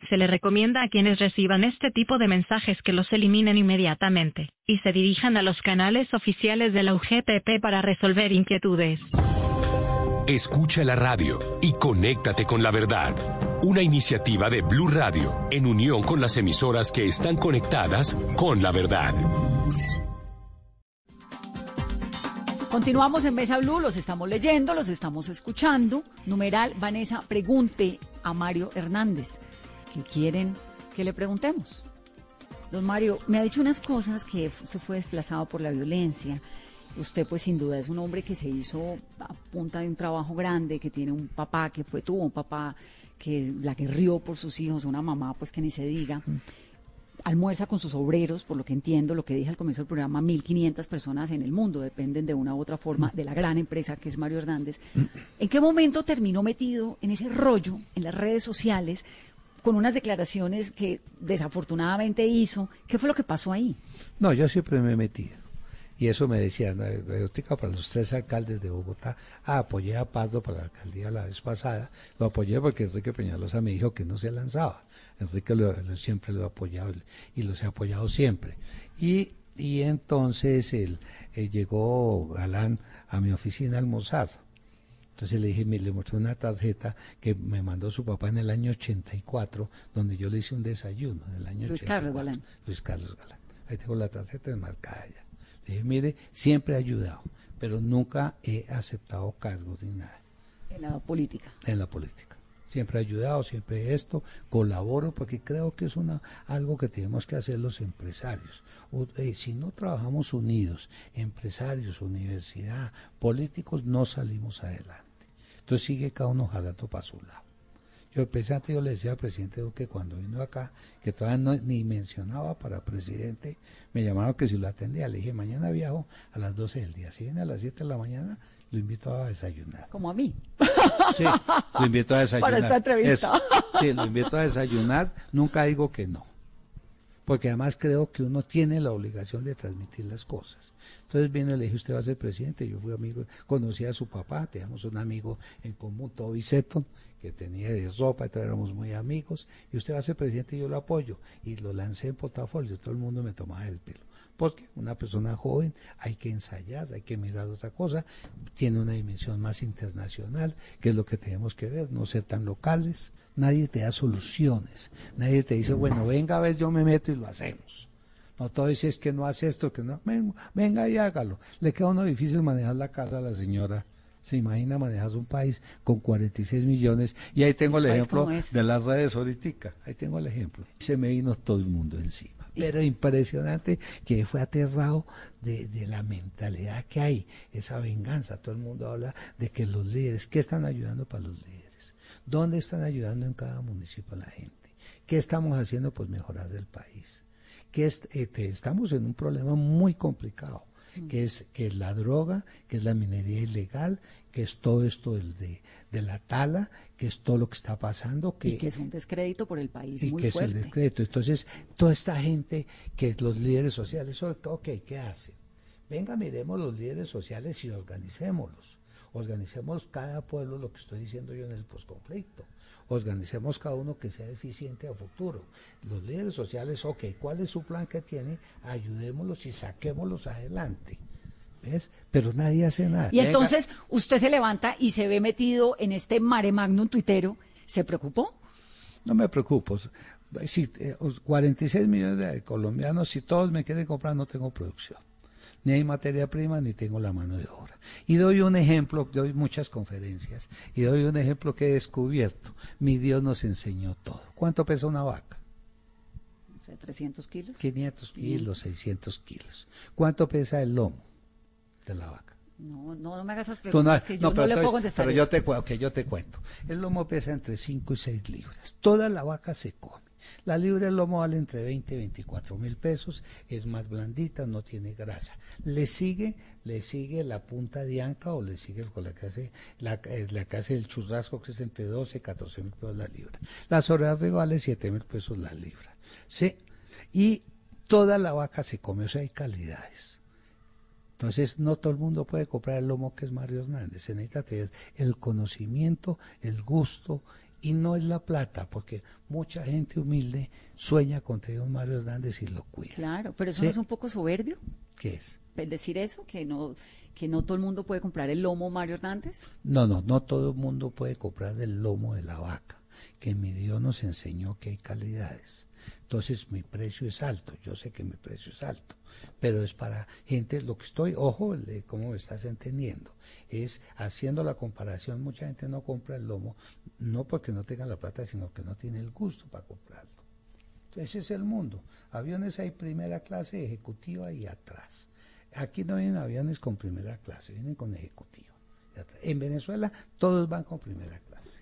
Se le recomienda a quienes reciban este tipo de mensajes que los eliminen inmediatamente y se dirijan a los canales oficiales de la UGPP para resolver inquietudes. Escucha la radio y conéctate con la verdad. Una iniciativa de Blue Radio en unión con las emisoras que están conectadas con la verdad. Continuamos en Mesa Blue, los estamos leyendo, los estamos escuchando. Numeral Vanessa, pregunte a Mario Hernández que quieren que le preguntemos. Don Mario, me ha dicho unas cosas que se fue desplazado por la violencia. Usted, pues sin duda, es un hombre que se hizo a punta de un trabajo grande, que tiene un papá que fue, tuvo un papá que la que rió por sus hijos, una mamá, pues que ni se diga. Almuerza con sus obreros, por lo que entiendo, lo que dije al comienzo del programa, 1.500 personas en el mundo dependen de una u otra forma de la gran empresa que es Mario Hernández. ¿En qué momento terminó metido en ese rollo en las redes sociales con unas declaraciones que desafortunadamente hizo. ¿Qué fue lo que pasó ahí? No, yo siempre me he metido. Y eso me decían, para los tres alcaldes de Bogotá. Ah, apoyé a Pazdo para la alcaldía la vez pasada. Lo apoyé porque Enrique Peñalosa me dijo que no se lanzaba. Enrique siempre lo ha apoyado y los he apoyado siempre. Y, y entonces él, llegó Galán a mi oficina almorzado entonces le dije, le mostré una tarjeta que me mandó su papá en el año 84, donde yo le hice un desayuno en el año Luis Carlos Galán. Luis Carlos Galán. Ahí tengo la tarjeta enmarcada ya. Le dije, mire, siempre he ayudado, pero nunca he aceptado cargos ni nada. En la política. En la política. Siempre he ayudado, siempre esto, colaboro, porque creo que es una algo que tenemos que hacer los empresarios. Eh, si no trabajamos unidos, empresarios, universidad, políticos, no salimos adelante. Entonces sigue cada uno jalando para su lado. Yo, el presidente, yo le decía al presidente que cuando vino acá, que todavía ni mencionaba para presidente, me llamaron que si lo atendía. Le dije, mañana viajo a las 12 del día. Si viene a las 7 de la mañana, lo invito a desayunar. Como a mí. Sí, lo invito a desayunar. Para esta entrevista. sí, lo invito a desayunar. Nunca digo que no. Porque además creo que uno tiene la obligación de transmitir las cosas. Entonces viene, le dije, usted va a ser presidente. Yo fui amigo, conocí a su papá, teníamos un amigo en común, Toby Seton, que tenía de ropa, entonces éramos muy amigos. Y usted va a ser presidente y yo lo apoyo. Y lo lancé en portafolio, todo el mundo me tomaba el pelo. Porque una persona joven hay que ensayar, hay que mirar otra cosa, tiene una dimensión más internacional, que es lo que tenemos que ver, no ser tan locales. Nadie te da soluciones, nadie te dice, bueno, venga a ver, yo me meto y lo hacemos. No todo dice es que no hace esto, que no. Venga, venga y hágalo. Le queda uno difícil manejar la casa a la señora. Se imagina manejar un país con 46 millones. Y ahí tengo el ejemplo de las redes ahorita. Ahí tengo el ejemplo. Se me vino todo el mundo encima. Pero impresionante que fue aterrado de, la mentalidad que hay, esa venganza. Todo el mundo habla de que los líderes, ¿qué están ayudando para los líderes? ¿Dónde están ayudando en cada municipio a la gente? ¿Qué estamos haciendo? Pues mejorar el país. que es, eh, te- estamos en un problema muy complicado, que es que es la droga, que es la minería ilegal, que es todo esto del- de, de la tala, que es todo lo que está pasando, que, Y que es un descrédito por el país y muy que es fuerte. el decreto. Entonces, toda esta gente que los líderes sociales, ok, ¿qué hacen? Venga, miremos los líderes sociales y organicémoslos. Organicemos cada pueblo, lo que estoy diciendo yo en el posconflicto. Organicemos cada uno que sea eficiente a futuro. Los líderes sociales, ok, ¿cuál es su plan que tiene? Ayudémoslos y saquémoslos adelante. ¿Ves? Pero nadie hace nada. Y entonces usted se levanta y se ve metido en este mare magnum tuitero. ¿Se preocupó? No me preocupo. Si, eh, 46 millones de colombianos, si todos me quieren comprar, no tengo producción. Ni hay materia prima, ni tengo la mano de obra. Y doy un ejemplo, doy muchas conferencias, y doy un ejemplo que he descubierto. Mi Dios nos enseñó todo. ¿Cuánto pesa una vaca? No sé, 300 kilos. 500 kilos, 600 kilos. ¿Cuánto pesa el lomo de la vaca? No, no, no me hagas esas preguntas no- que yo no, pero le puedo contestar. Pero yo te, cu- ok, yo te cuento. El lomo pesa entre 5 y 6 libras. Toda la vaca se come. La libra lomo vale entre 20 y 24 mil pesos. Es más blandita, no tiene grasa. Le sigue, le sigue la punta de anca o le sigue el- la que hace, la, eh, la que hace el churrasco que es entre 12 y 14 mil pesos la libra. Las orejas de vale 7 mil pesos la libra. ¿Sí? Y toda la vaca se come, o sea, hay calidades. Entonces, no todo el mundo puede comprar el lomo que es Mario Hernández. Se necesita tener el conocimiento, el gusto, y no es la plata, porque mucha gente humilde sueña con tener un Mario Hernández y lo cuida. Claro, pero eso Sí. no es un poco soberbio. ¿Qué es? el decir eso, que no, que no todo el mundo puede comprar el lomo Mario Hernández. No, no, no todo el mundo puede comprar el lomo de la vaca, que mi Dios nos enseñó que hay calidades. Entonces mi precio es alto, yo sé que mi precio es alto, pero es para gente, lo que estoy, ojo, de cómo me estás entendiendo, es haciendo la comparación, mucha gente no compra el lomo, no porque no tenga la plata, sino que no tiene el gusto para comprarlo. Ese es el mundo. Aviones hay primera clase, ejecutiva y atrás. Aquí no vienen aviones con primera clase, vienen con atrás. En Venezuela todos van con primera clase.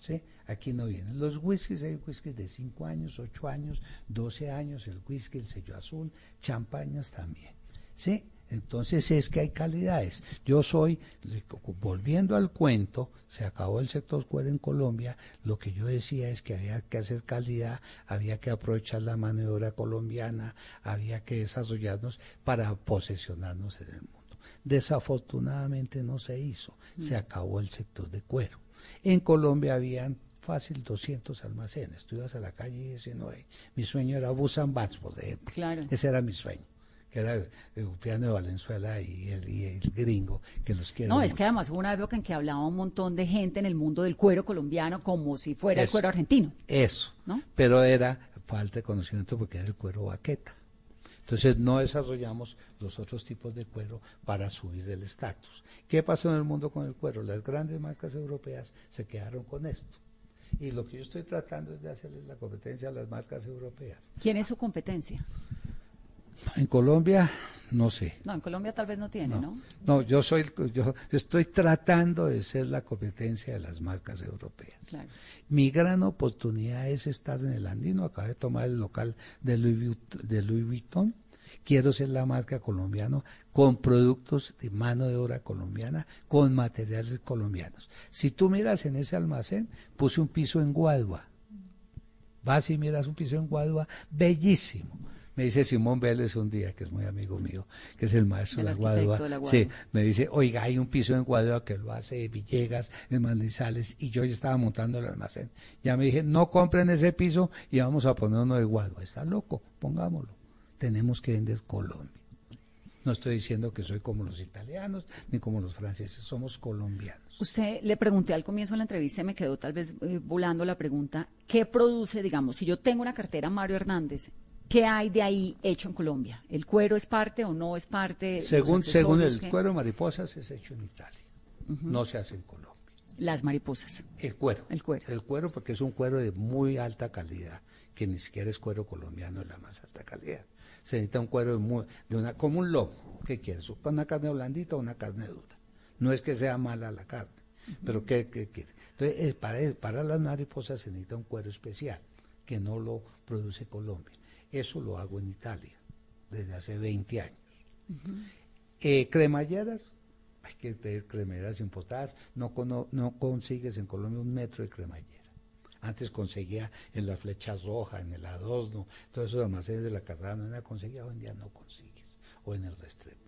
¿sí? Aquí no vienen. Los whiskies, hay whiskies de 5 años, 8 años, 12 años, el whisky, el sello azul, champañas también. ¿sí? Entonces es que hay calidades. Yo soy, volviendo al cuento, se acabó el sector cuero en Colombia, lo que yo decía es que había que hacer calidad, había que aprovechar la mano de obra colombiana, había que desarrollarnos para posesionarnos en el mundo. Desafortunadamente no se hizo, se Mm. acabó el sector de cuero. En Colombia habían fácil 200 almacenes, tú ibas a la calle 19, mi sueño era Busan Bats, por ejemplo. Claro. Ese era mi sueño, que era el piano de Valenzuela y el, y el gringo, que los quiero No, es que además hubo una época en que hablaba un montón de gente en el mundo del cuero colombiano como si fuera el cuero argentino. Eso, ¿No? pero era falta de conocimiento porque era el cuero baqueta. Entonces no desarrollamos los otros tipos de cuero para subir del estatus. ¿Qué pasó en el mundo con el cuero? Las grandes marcas europeas se quedaron con esto. Y lo que yo estoy tratando es de hacerles la competencia a las marcas europeas. ¿Quién es su competencia? En Colombia, no sé. No, en Colombia tal vez no tiene, ¿no? No, yo soy, yo estoy tratando de ser la competencia de las marcas europeas. Claro. Mi gran oportunidad es estar en el Andino. Acabé de tomar el local de Louis, Vuitt- de Louis Vuitton. Quiero ser la marca colombiana con productos de mano de obra colombiana, con materiales colombianos. Si tú miras en ese almacén, puse un piso en Guadua. Vas y miras un piso en Guadua, bellísimo. Me dice Simón Vélez un día, que es muy amigo mío, que es el maestro El de la arquitecto Guadua. de la Guadua. Sí, me dice, oiga, hay un piso en Guadua que lo hace Villegas, en Manizales, y yo ya estaba montando el almacén. Ya me dije, no compren ese piso y vamos a poner uno de Guadua. Está loco, pongámoslo. Tenemos que vender Colombia. No estoy diciendo que soy como los italianos ni como los franceses, somos colombianos. Usted le pregunté al comienzo de la entrevista, y me quedó tal vez eh, volando la pregunta, ¿qué produce, digamos, si yo tengo una cartera Mario Hernández, ¿qué hay de ahí hecho en Colombia? ¿El cuero es parte o no es parte? ¿Los Según, según el qué? cuero de mariposas es hecho en Italia, no se hace en Colombia. Las mariposas. El cuero. El cuero. El cuero porque es un cuero de muy alta calidad, que ni siquiera es cuero colombiano de la más alta calidad. Se necesita un cuero de, muy- de una, como un lomo. ¿Qué quieres? ¿Con una carne blandita o una carne dura? No es que sea mala la carne, pero ¿qué, qué quiere? Entonces, eh, para, para las mariposas se necesita un cuero especial, que no lo produce Colombia. Eso lo hago en Italia desde hace 20 años. Eh, cremalleras, hay que tener cremalleras importadas. No, cono- no consigues en Colombia un metro de cremallera. Antes conseguía en la flecha roja, en el adosno, todos esos almacenes de la carrera no la conseguía, hoy en día no consigues, o en el Restrepo.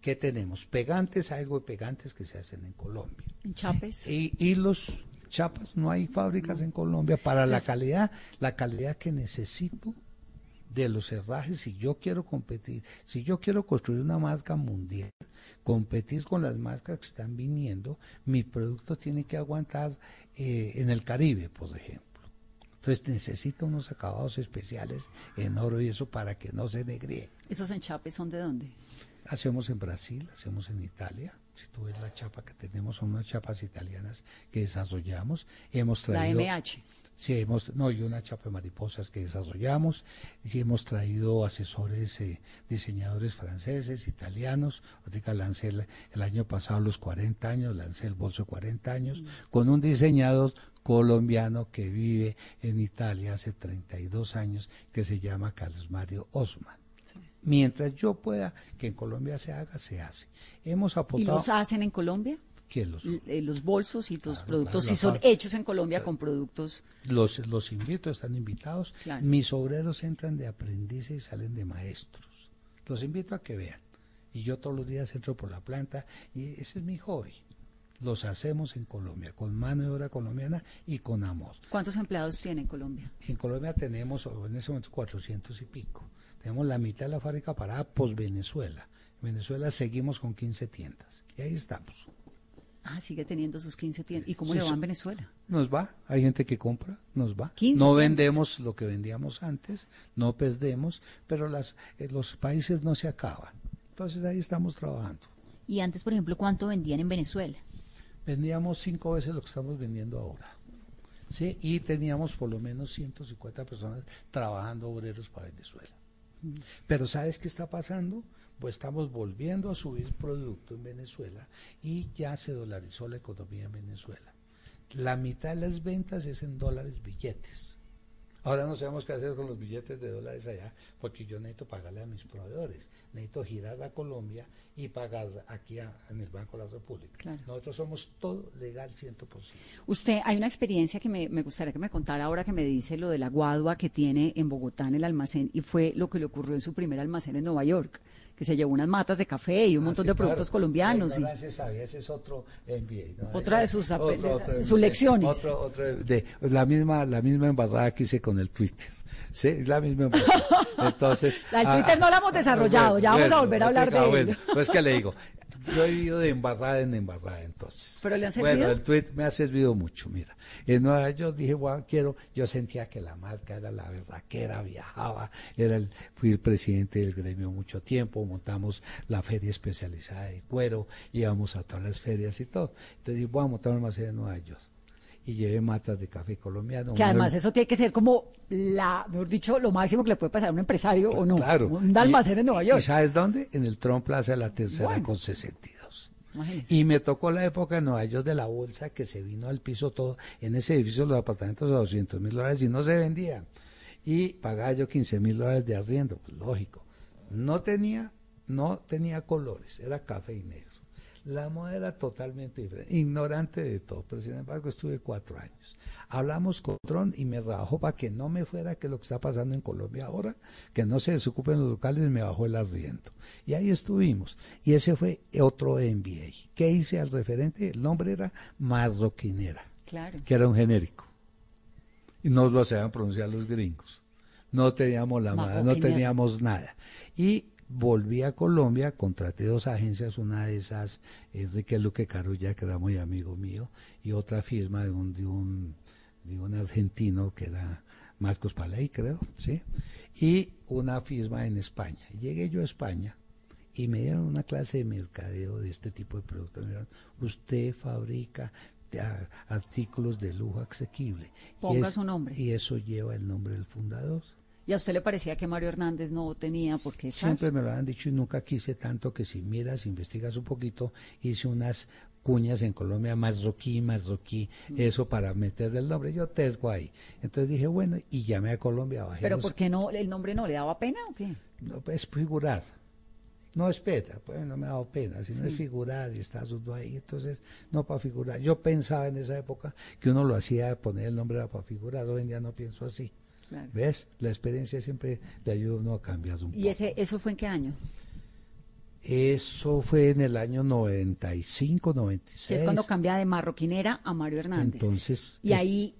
¿Qué tenemos? Pegantes, algo de pegantes que se hacen en Colombia. En Chapes. Y, y los chapas, no hay fábricas en Colombia para la calidad, la calidad que necesito de los herrajes si yo quiero competir, si yo quiero construir una marca mundial, competir con las marcas que están viniendo, mi producto tiene que aguantar eh, en el Caribe, por ejemplo. Entonces necesito unos acabados especiales en oro y eso para que no se negríe. ¿Esos enchapes son de dónde? Hacemos en Brasil, hacemos en Italia. Si tú ves la chapa que tenemos, son unas chapas italianas que desarrollamos. Hemos La traído... MH. Sí, hemos, no, y una chapa de mariposas que desarrollamos. Y hemos traído asesores, eh, diseñadores franceses, italianos. Ahorita lancé el, el año pasado los 40 años, lancé el bolso 40 años, con un diseñador colombiano que vive en Italia hace 32 años, que se llama Carlos Mario Osman. Mientras yo pueda que en Colombia se haga, se hace. Hemos ¿Y aportado... los hacen en Colombia? ¿Quién los? Eh, los bolsos y los Claro, productos, claro, si son hechos en Colombia con productos. Los, los invito, están invitados. Mis obreros entran de aprendices y salen de maestros. Los invito a que vean. Y yo todos los días entro por la planta y ese es mi hobby. Los hacemos en Colombia, con mano de obra colombiana y con amor. ¿Cuántos empleados tiene en Colombia? En Colombia tenemos o en ese momento 400 y pico. Tenemos la mitad de la fábrica parada post Venezuela. En Venezuela seguimos con 15 tiendas. Y ahí estamos. Ah, sigue teniendo sus 15 tiendas. ¿Y cómo Sí, le va en Venezuela? Nos va, hay gente que compra, nos va. 15 No vendemos lo que vendíamos antes, no perdemos, pero las, eh, los países no se acaban. Entonces ahí estamos trabajando. Y antes, por ejemplo, ¿cuánto vendían en Venezuela? Vendíamos cinco veces lo que estamos vendiendo ahora. ¿sí? Y teníamos por lo menos 150 personas trabajando obreros para Venezuela. Pero ¿sabes qué está pasando? Pues estamos volviendo a subir producto en Venezuela y ya se dolarizó la economía en Venezuela. La mitad de las ventas es en dólares billetes. Ahora no sabemos qué hacer con los billetes de dólares allá, porque yo necesito pagarle a mis proveedores. Necesito girar a Colombia y pagar aquí a- en el Banco de la República. Claro. Nosotros somos todo legal 100%. Usted, hay una experiencia que me, me gustaría que me contara ahora que me dice lo de la guadua que tiene en Bogotá en el almacén y fue lo que le ocurrió en su primer almacén en Nueva York, que se llevó unas matas de café y un Ah, montón sí, de claro. productos colombianos. La y- sabia, ese es otro MBA. ¿no? Otra de sus Otro- apeles- otro sus lecciones. Otro, otro de, la misma la misma embarrada que hice con el Twitter. Sí, es la misma embarrada. Entonces, La del ah, Twitter no la hemos desarrollado, ya vamos a volver a hablar de ah, ello. bueno, pues que le digo, yo he vivido de embarrada en embarrada entonces. ¿Pero le Bueno, servido? el tweet me ha servido mucho, mira. En Nueva York dije, bueno, quiero, yo sentía que la marca era la verdad, que era, viajaba, era el, fui el presidente del gremio mucho tiempo, montamos la feria especializada de cuero, íbamos a todas las ferias y todo. Entonces dije, voy a montar un almacén en Nueva York. Y llevé matas de café colombiano. Que además eso tiene que ser como la, mejor dicho, lo máximo que le puede pasar a un empresario o no. Claro. Un almacén en Nueva York. ¿Y sabes dónde? En el Trump Plaza de la Tercera Bueno. con 62. Imagínese. Y me tocó la época en Nueva York de la bolsa que se vino al piso todo. En ese edificio los apartamentos a 200 mil dólares y no se vendían. Y pagaba yo 15 mil dólares de arriendo, pues lógico. No tenía, no tenía colores, era café y negro. La moda era totalmente diferente, ignorante de todo, pero sin embargo estuve cuatro años. Hablamos con Tron y me trabajó para que no me fuera que lo que está pasando en Colombia ahora, que no se desocupen los locales, me bajó el arriendo. Y ahí estuvimos. Y ese fue otro MBA. ¿Qué hice al referente? El nombre era Marroquinera, Claro. que era un genérico. Y no lo sabían pronunciar los gringos. No teníamos la moda, no teníamos nada. Y volví a Colombia, contraté dos agencias, una de esas Enrique Luque Carulla, que era muy amigo mío, y otra firma de un, de un, de un argentino que era Marcos Paley, creo, ¿sí? Y una firma en España. Llegué yo a España y me dieron una clase de mercadeo de este tipo de productos. Me dijeron, usted fabrica de- a- artículos de lujo asequible. Y Ponga es- su nombre. Y eso lleva el nombre del fundador. ¿Y a usted le parecía que Mario Hernández no tenía por qué estar? Siempre me lo han dicho y nunca quise tanto que si miras, investigas un poquito, hice unas cuñas en Colombia, más roquí, más roquí, eso para meter el nombre. Yo tesgo ahí. Entonces dije, bueno, y llamé a Colombia. Bajé ¿Pero los- por qué no, el nombre no le daba pena o qué? No, pues figurar. No es pena, pues no me ha dado pena, sino Sí. es figurar y está uno ahí. Entonces, no para figurar. Yo pensaba en esa época que uno lo hacía, poner el nombre era para figurar. Hoy en día no pienso así. Claro. ¿Ves? La experiencia siempre le ayuda a uno a cambiar un ¿Y ese, eso fue en qué año? Eso fue en el año 95, 96. Que es cuando cambia de marroquinera a Mario Hernández. Entonces, y es- ahí,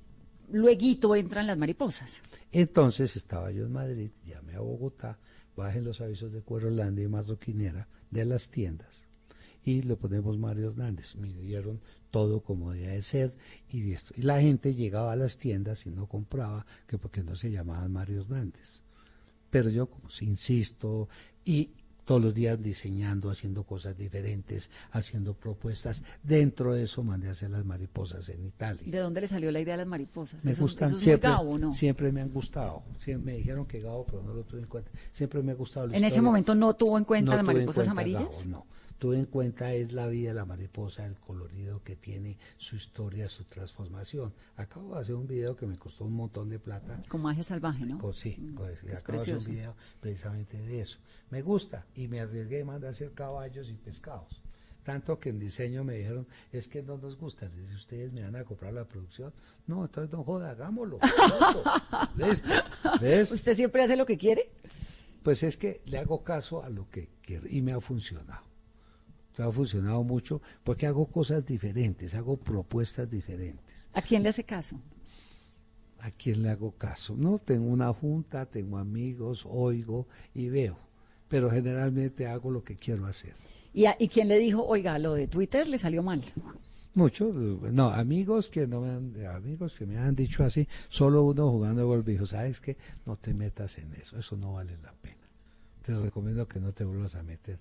luego entran las mariposas. Entonces estaba yo en Madrid, llamé a Bogotá, bajen los avisos de Cuerolandia y Marroquinera de las tiendas y le ponemos Mario Hernández. Me dieron todo como debía de ser y esto. Y la gente llegaba a las tiendas y no compraba, que porque no se llamaban Mario Hernández. Pero yo como si insisto y todos los días diseñando, haciendo cosas diferentes, haciendo propuestas. Dentro de eso mandé a hacer las mariposas en Italia. ¿De dónde le salió la idea de las mariposas? Me eso, gustan eso es muy siempre, Gabo, ¿no? siempre me han gustado. Siempre me dijeron que Gabo, pero no lo tuve en cuenta. Siempre me ha gustado la En ese momento no tuvo en cuenta No las mariposas cuenta amarillas. Gabo, no. Tuve en cuenta es la vida de la mariposa, el colorido que tiene, su historia, su transformación. Acabo de hacer un video que me costó un montón de plata. Con magia salvaje, ¿no? Con- sí, Mm, con- acabo de hacer un video precisamente de eso. Me gusta y me arriesgué, mandé a hacer caballos y pescados. Tanto que en diseño me dijeron, es que no nos gusta, les dije, ustedes me van a comprar la producción. No, entonces no joda, hagámoslo. hagámoslo. Listo. ¿Ves? ¿Usted siempre hace lo que quiere? Pues es que le hago caso a lo que quiero y me ha funcionado. Ha funcionado mucho porque hago cosas diferentes, hago propuestas diferentes. ¿A quién le hace caso? ¿A quién le hago caso? No, tengo una junta, tengo amigos, oigo y veo, pero generalmente hago lo que quiero hacer. ¿Y, a- ¿Y quién le dijo, oiga, lo de Twitter le salió mal? Muchos, no, amigos que no me han, amigos que me han dicho así, solo uno jugando golf dijo, sabes que no te metas en eso, eso no vale la pena. Te recomiendo que no te vuelvas a meter.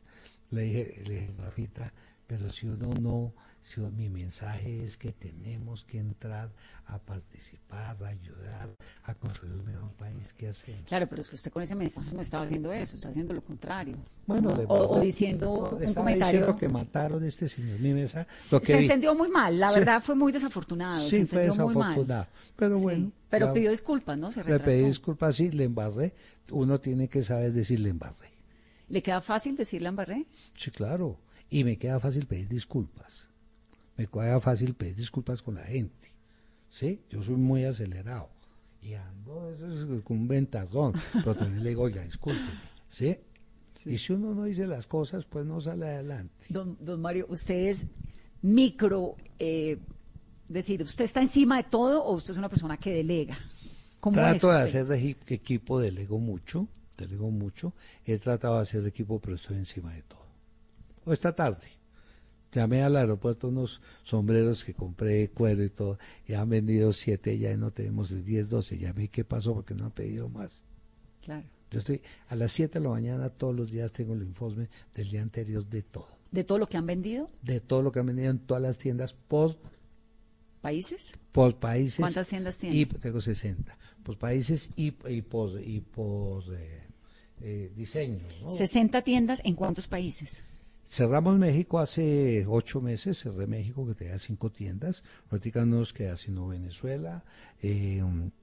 Le dije, le dije, Rafita, pero si uno no, si mi mensaje es que tenemos que entrar a participar, a ayudar, a construir un mejor país, ¿qué hacemos? Claro, pero es que usted con ese mensaje no estaba haciendo eso, está haciendo lo contrario. Bueno, o, o diciendo no, un comentario. diciendo que mataron a este señor. Mi mensaje, lo que se vi- entendió muy mal, la Sí. verdad fue muy desafortunado. se Sí, fue muy mal. desafortunado. Pero Sí, bueno. Pero ya- pidió disculpas, ¿no? Se Le pedí disculpas, sí, le embarré. Uno tiene que saber decir le embarré. ¿Le queda fácil decirle a Ambarré? Sí, claro. Y me queda fácil pedir disculpas. Me queda fácil pedir disculpas con la gente. ¿Sí? Yo soy muy acelerado. Y ando eso es con un ventazón. Pero también le digo, oiga, discúlpeme. ¿Sí? Y si uno no dice las cosas, pues no sale adelante. Don, don Mario, ¿usted es micro, eh, decir, usted está encima de todo o usted es una persona que delega? ¿Cómo es Trato de hacer de equi- equipo, delego mucho, delego mucho. He tratado de hacer equipo, pero estoy encima de todo. O esta tarde, llamé al aeropuerto unos sombreros que compré de cuero y todo, y han vendido siete, ya no tenemos el 10, 12. Llamé, ¿qué pasó? Porque no han pedido más. Claro. Yo estoy a las 7 de la mañana, todos los días tengo el informe del día anterior de todo. ¿De todo lo que han vendido? De todo lo que han vendido en todas las tiendas por, ¿Países? por países. ¿Cuántas tiendas tiene? Y tengo 60. Por países y, y por, y por eh, eh, diseño. ¿no? 60 tiendas en cuántos países? Cerramos México hace ocho meses, cerré México que tenía cinco tiendas, ahorita no nos queda sino Venezuela, eh,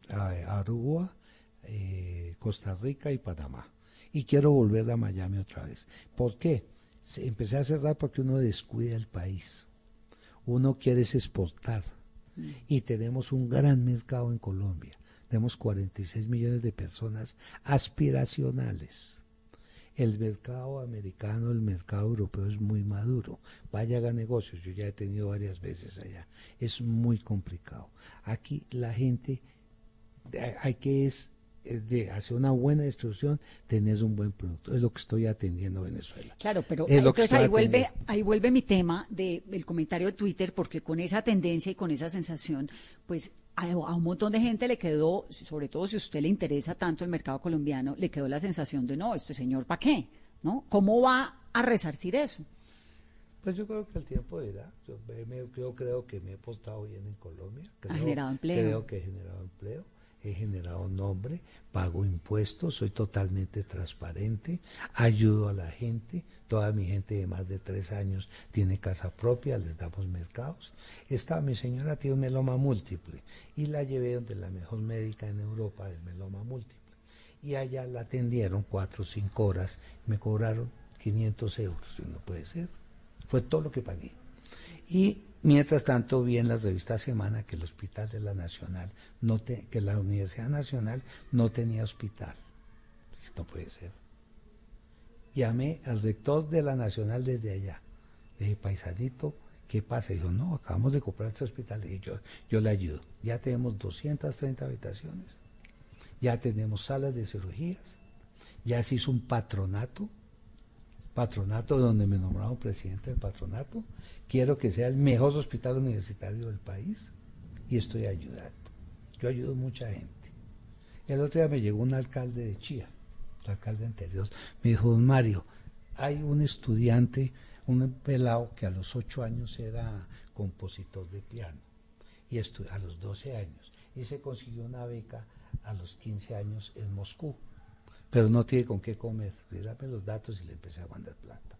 a- Aruba, eh, Costa Rica y Panamá. Y quiero volver a Miami otra vez. ¿Por qué? Empecé a cerrar porque uno descuida el país. Uno quiere es exportar. Y tenemos un gran mercado en Colombia. Tenemos 46 millones de personas aspiracionales. El mercado americano, el mercado europeo es muy maduro. Vaya haga negocios, yo ya he tenido varias veces allá. Es muy complicado. Aquí la gente, eh, hay que es de hacer una buena distribución, tener un buen producto. Es lo que estoy atendiendo en Venezuela. Claro, pero Es lo que entonces ahí vuelve, atendiendo. ahí vuelve mi tema de, del comentario de Twitter, porque con esa tendencia y con esa sensación, pues a, a un montón de gente le quedó, sobre todo si a usted le interesa tanto el mercado colombiano, le quedó la sensación de no, este señor, ¿para qué? ¿No? ¿Cómo va a resarcir eso? Pues yo creo que el tiempo dirá. Yo, me- me- yo creo que me he portado bien en Colombia. Creo, generado empleo. Creo que he generado empleo, he generado nombre, pago impuestos, soy totalmente transparente, ayudo a la gente, Toda mi gente de más de tres años tiene casa propia, les damos mercados. Está, mi señora tiene un meloma múltiple y la llevé donde la mejor médica en Europa del meloma múltiple. Y allá la atendieron cuatro o cinco horas, me cobraron 500 euros. No puede ser. Fue todo lo que pagué. Y mientras tanto vi en las revistas Semana que el Hospital de la Nacional, que la Universidad Nacional no tenía hospital. No puede ser llamé al rector de la Nacional desde allá. Le dije, paisanito, ¿qué pasa? Dijo, no, acabamos de comprar este hospital. Y yo, yo le ayudo. Ya tenemos 230 habitaciones, ya tenemos salas de cirugías, ya se hizo un patronato, patronato donde me nombraron presidente del patronato. Quiero que sea el mejor hospital universitario del país y estoy ayudando. Yo ayudo mucha gente. El otro día me llegó un alcalde de Chía alcalde anterior, me dijo, don Mario, hay un estudiante, un pelado que a los ocho años era compositor de piano, y a los 12 años, y se consiguió una beca a los 15 años en Moscú, pero no tiene con qué comer. Dame los datos y le empecé a mandar plata.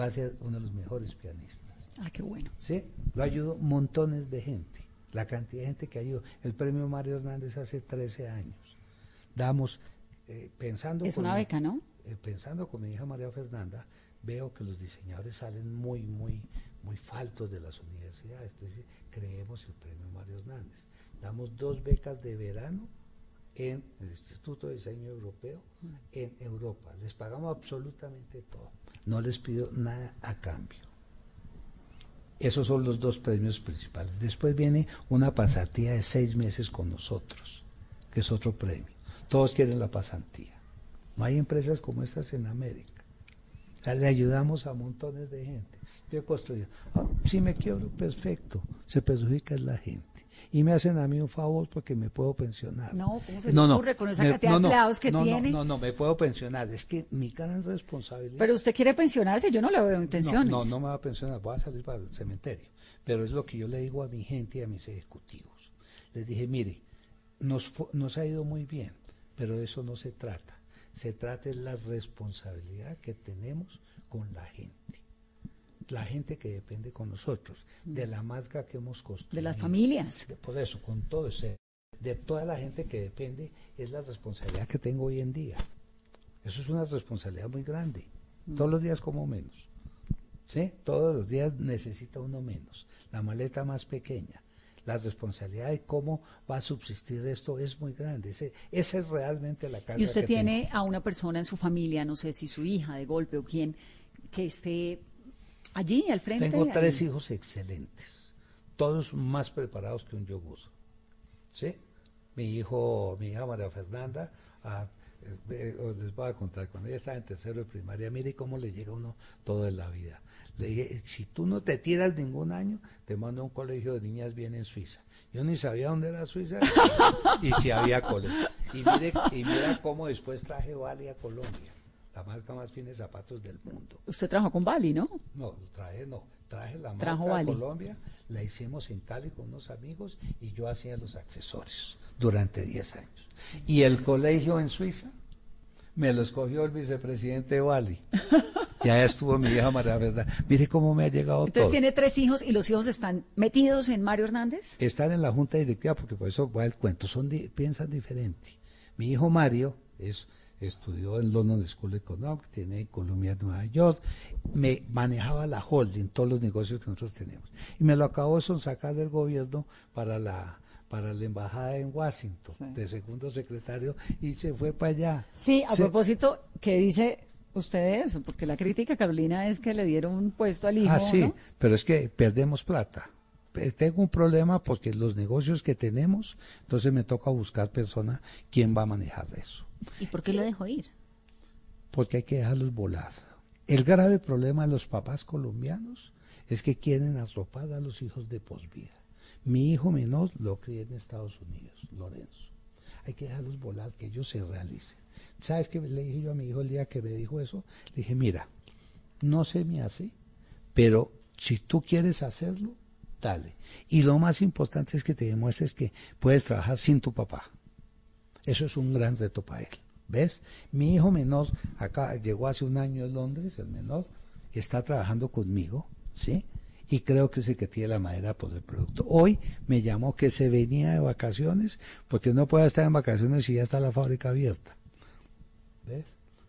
Va a ser uno de los mejores pianistas. Ah, qué bueno. Sí, lo ayudó montones de gente. La cantidad de gente que ayudó. El premio Mario Hernández hace 13 años. Damos eh, pensando es una beca, ¿no? Eh, pensando con mi hija María Fernanda, veo que los diseñadores salen muy, muy, muy faltos de las universidades. Entonces, creemos el premio Mario Hernández. Damos dos becas de verano en el Instituto de Diseño Europeo en Europa. Les pagamos absolutamente todo. No les pido nada a cambio. Esos son los dos premios principales. Después viene una pasatía de seis meses con nosotros, que es otro premio. Todos quieren la pasantía. No hay empresas como estas en América. le ayudamos a montones de gente. Yo he construido. Ah, si me quiebro, perfecto. Se perjudica la gente. Y me hacen a mí un favor porque me puedo pensionar. No, ¿cómo se no, ocurre con esa cantidad de empleados que tiene? No, no, me puedo pensionar. Es que mi gran responsabilidad. Pero usted quiere pensionarse, yo no le veo intenciones. No, no, no me va a pensionar, voy a salir para el cementerio. Pero es lo que yo le digo a mi gente y a mis ejecutivos. Les dije, mire, nos, nos ha ido muy bien pero eso no se trata. Se trata de la responsabilidad que tenemos con la gente. La gente que depende con nosotros, de la marca que hemos construido. De las familias. por eso, con todo ese, de toda la gente que depende, es la responsabilidad que tengo hoy en día. Eso es una responsabilidad muy grande. Mm. Todos los días como menos. ¿Sí? Todos los días necesita uno menos. La maleta más pequeña la responsabilidad de cómo va a subsistir esto es muy grande. Ese, esa es realmente la carga. Y usted tiene a una persona en su familia, no sé si su hija de golpe o quién, que esté allí al frente. Tengo tres hijos excelentes, todos más preparados que un yogur. ¿Sí? Mi hijo, mi hija María Fernanda, a, eh, eh, les voy a contar, cuando ella estaba en tercero de primaria, mire cómo le llega a uno todo en la vida. Le dije, si tú no te tiras ningún año, te mando a un colegio de niñas bien en Suiza. Yo ni sabía dónde era Suiza y si había colegio. Y, mire, y mira cómo después traje Bali a Colombia, la marca más fina de zapatos del mundo. Usted trabajó con Bali, ¿no? No, traje no. Traje la marca de Colombia, la hicimos en Cali con unos amigos y yo hacía los accesorios durante 10 años. Y el colegio en Suiza me lo escogió el vicepresidente Bali. Ya estuvo mi hija María Verdad. Mire cómo me ha llegado Entonces tiene tres hijos y los hijos están metidos en Mario Hernández. Están en la junta directiva porque por eso va el cuento. Son piensan diferente. Mi hijo Mario es estudió en London School of Economics, tiene Columbia Nueva York, me manejaba la holding, todos los negocios que nosotros tenemos. Y me lo acabó de sacar del gobierno para la para la embajada en Washington, de segundo secretario, y se fue para allá. Sí, a propósito, ¿qué dice usted eso? Porque la crítica, Carolina, es que le dieron un puesto al hijo. Ah, sí, pero es que perdemos plata. Tengo un problema porque los negocios que tenemos, entonces me toca buscar persona quién va a manejar eso. ¿Y por qué lo dejó ir? Porque hay que dejarlos volar. El grave problema de los papás colombianos es que quieren arropar a los hijos de posvida. Mi hijo menor lo crié en Estados Unidos, Lorenzo. Hay que dejarlos volar, que ellos se realicen. ¿Sabes qué le dije yo a mi hijo el día que me dijo eso? Le dije, mira, no se me hace, pero si tú quieres hacerlo, dale. Y lo más importante es que te demuestres que puedes trabajar sin tu papá. Eso es un gran reto para él. ¿Ves? Mi hijo menor, acá llegó hace un año en Londres, el menor, está trabajando conmigo, ¿sí? Y creo que es el que tiene la madera por el producto. Hoy me llamó que se venía de vacaciones, porque no puede estar en vacaciones si ya está la fábrica abierta. ¿Ves?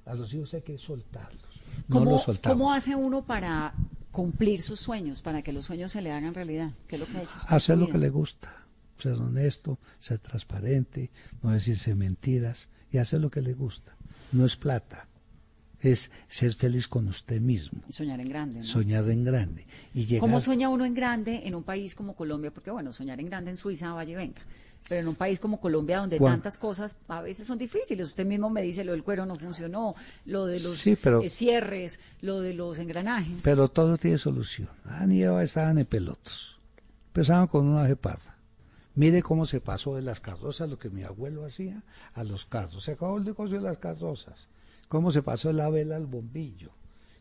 A los hijos hay que soltarlos. No ¿Cómo, los soltamos. ¿Cómo hace uno para cumplir sus sueños, para que los sueños se le hagan realidad? ¿Qué es lo que ha hecho usted Hacer lo que le gusta. Ser honesto, ser transparente, no decirse mentiras y hacer lo que le gusta. No es plata. Es ser feliz con usted mismo. Y soñar en grande, ¿no? Soñar en grande. Y llegar ¿Cómo sueña uno en grande en un país como Colombia? Porque bueno, soñar en grande en Suiza, vaya y venga. Pero en un país como Colombia, donde Juan. tantas cosas a veces son difíciles. Usted mismo me dice, lo del cuero no funcionó, lo de los Sí, pero- eh, cierres, lo de los engranajes. Pero todo tiene solución. Adán y Eva estaban en pelotos. Empezaban con una jeparra. Mire cómo se pasó de las carrozas, lo que mi abuelo hacía, a los carros. Se acabó el negocio de las carrozas. Cómo se pasó de la vela al bombillo.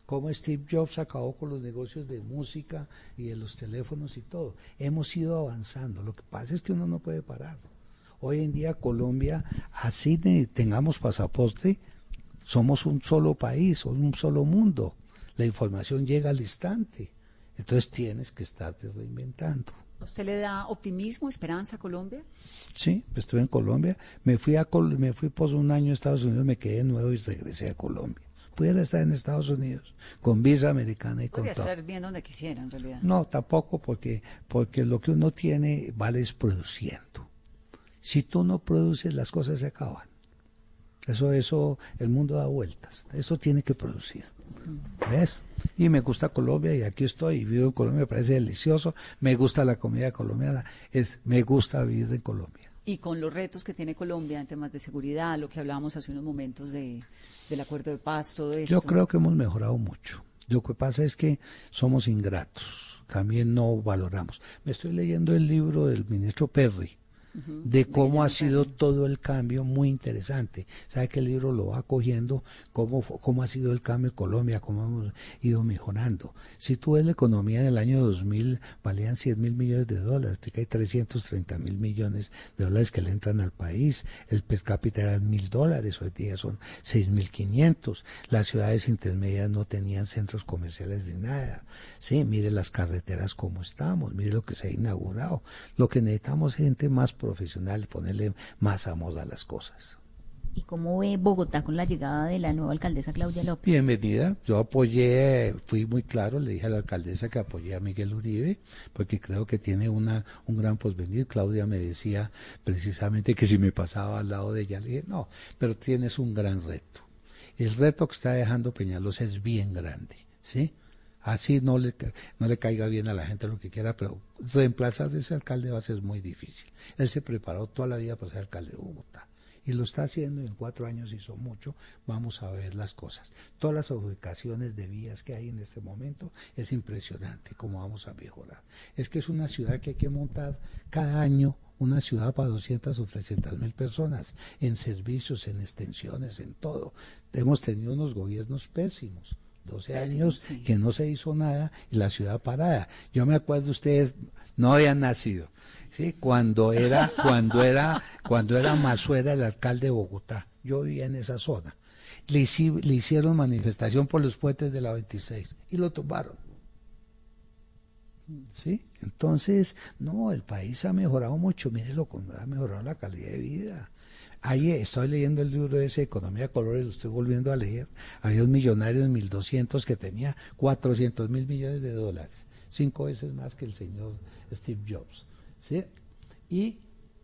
Cómo Steve Jobs acabó con los negocios de música y de los teléfonos y todo. Hemos ido avanzando. Lo que pasa es que uno no puede parar. Hoy en día Colombia, así tengamos pasaporte, somos un solo país, un solo mundo. La información llega al instante. Entonces tienes que estarte reinventando. ¿Usted le da optimismo, esperanza a Colombia? Sí, estuve en Colombia, me fui a Col- me fui por un año a Estados Unidos, me quedé nuevo y regresé a Colombia. Pudiera estar en Estados Unidos con visa americana y con Podría todo. estar bien donde quisiera, en realidad. No, tampoco porque porque lo que uno tiene vale es produciendo. Si tú no produces las cosas se acaban. Eso eso el mundo da vueltas. Eso tiene que producir. ¿Ves? Y me gusta Colombia y aquí estoy y vivo en Colombia, me parece delicioso. Me gusta la comida colombiana, es me gusta vivir en Colombia. Y con los retos que tiene Colombia en temas de seguridad, lo que hablábamos hace unos momentos de, del acuerdo de paz, todo eso. Yo creo que hemos mejorado mucho. Lo que pasa es que somos ingratos, también no valoramos. Me estoy leyendo el libro del ministro Perry de cómo ha sido todo el cambio, muy interesante. Sabe que el libro lo va cogiendo, cómo, cómo ha sido el cambio en Colombia, cómo hemos ido mejorando. Si tú ves la economía en el año 2000, valían 100 mil millones de dólares, que hay 330 mil millones de dólares que le entran al país, el per cápita eran mil dólares, hoy día son 6 mil 500, las ciudades intermedias no tenían centros comerciales ni nada. Sí, mire las carreteras como estamos, mire lo que se ha inaugurado. Lo que necesitamos es gente más profesional, ponerle más amor a las cosas. ¿Y cómo ve Bogotá con la llegada de la nueva alcaldesa Claudia López? Bienvenida. Yo apoyé, fui muy claro, le dije a la alcaldesa que apoyé a Miguel Uribe, porque creo que tiene una, un gran porvenir. Claudia me decía precisamente que si me pasaba al lado de ella, le dije, no, pero tienes un gran reto. El reto que está dejando Peñalosa es bien grande, ¿sí? Así no le, no le caiga bien a la gente lo que quiera, pero reemplazar a ese alcalde va a ser muy difícil. Él se preparó toda la vida para ser alcalde de Bogotá y lo está haciendo en cuatro años hizo mucho. Vamos a ver las cosas. Todas las adjudicaciones de vías que hay en este momento es impresionante cómo vamos a mejorar. Es que es una ciudad que hay que montar cada año una ciudad para 200 o 300 mil personas en servicios en extensiones en todo. Hemos tenido unos gobiernos pésimos 12 Pésimos, años sí. que no se hizo nada y la ciudad parada. Yo me acuerdo ustedes no habían nacido, sí, cuando era cuando era cuando era Mazuera el alcalde de Bogotá. Yo vivía en esa zona. Le, hici- le hicieron manifestación por los puentes de la 26 y lo tumbaron. ¿Sí? Entonces, no, el país ha mejorado mucho, mírelo, cómo ha mejorado la calidad de vida. Ahí estoy leyendo el libro ese, Economía de Colores, lo estoy volviendo a leer. Había un millonario en 1200 que tenía 400 mil millones de dólares, cinco veces más que el señor Steve Jobs. ¿sí? Y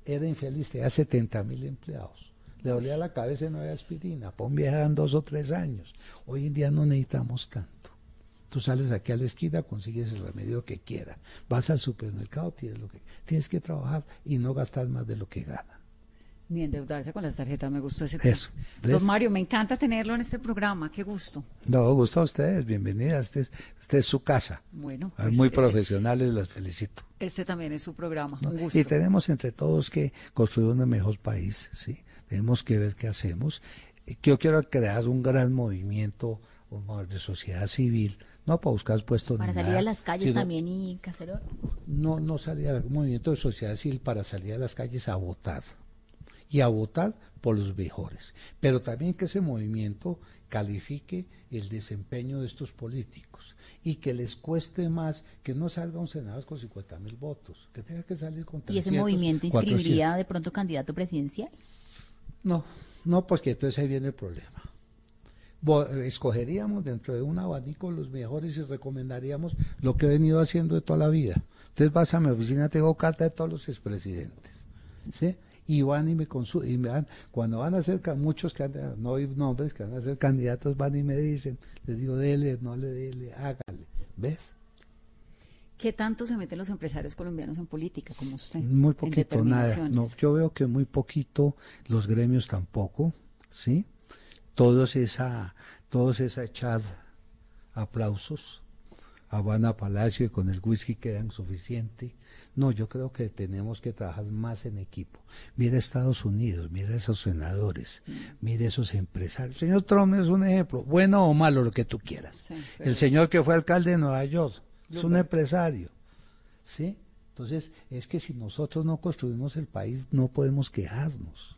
era infeliz, tenía 70 mil empleados. Le dolía la cabeza y no había aspirina. Viejo eran dos o tres años. Hoy en día no necesitamos tanto. Tú sales aquí a la esquina, consigues el remedio que quieras. Vas al supermercado, tienes lo que tienes que trabajar y no gastar más de lo que ganas. Ni endeudarse con las tarjetas, me gustó ese Eso. tema. ¿Ves? Don Mario, me encanta tenerlo en este programa, qué gusto. No, gusto a ustedes, bienvenidas. Este es, este es su casa. Bueno, Ah, pues, Muy este- profesionales, los felicito. Este también es su programa, ¿no? un gusto. Y tenemos entre todos que construir un mejor país, ¿sí? Tenemos que ver qué hacemos. Yo quiero crear un gran movimiento de sociedad civil, no para buscar puestos Para ni salir nada, a las calles sino- también y caserón. no, no salir a un movimiento de sociedad civil para salir a las calles a votar y a votar por los mejores. Pero también que ese movimiento califique el desempeño de estos políticos y que les cueste más que no salga un senador con 50 mil votos, que tenga que salir con 300, ¿Y ese movimiento inscribiría 400. de pronto candidato presidencial? No, no, porque entonces ahí viene el problema. Escogeríamos dentro de un abanico los mejores y recomendaríamos lo que he venido haciendo de toda la vida. Entonces vas a mi oficina, tengo carta de todos los expresidentes. ¿sí? Y van y me consultan, y me van, cuando van a ser, muchos que han- no hay nombres que van a ser candidatos, van y me dicen, les digo, dele, no le dele, hágale. ¿Ves? ¿Qué tanto se meten los empresarios colombianos en política como usted? Muy poquito, nada. No, yo veo que muy poquito, los gremios tampoco, ¿sí? Todos esa, todos esa echar aplausos Habana Palacio y con el whisky quedan suficiente. No, yo creo que tenemos que trabajar más en equipo. Mira Estados Unidos, mira esos senadores, mira esos empresarios. El señor Trump es un ejemplo, bueno o malo, lo que tú quieras. Sí, El señor que fue alcalde de Nueva York es un empresario. ¿Sí? Entonces, es que si nosotros no construimos el país, no podemos quejarnos.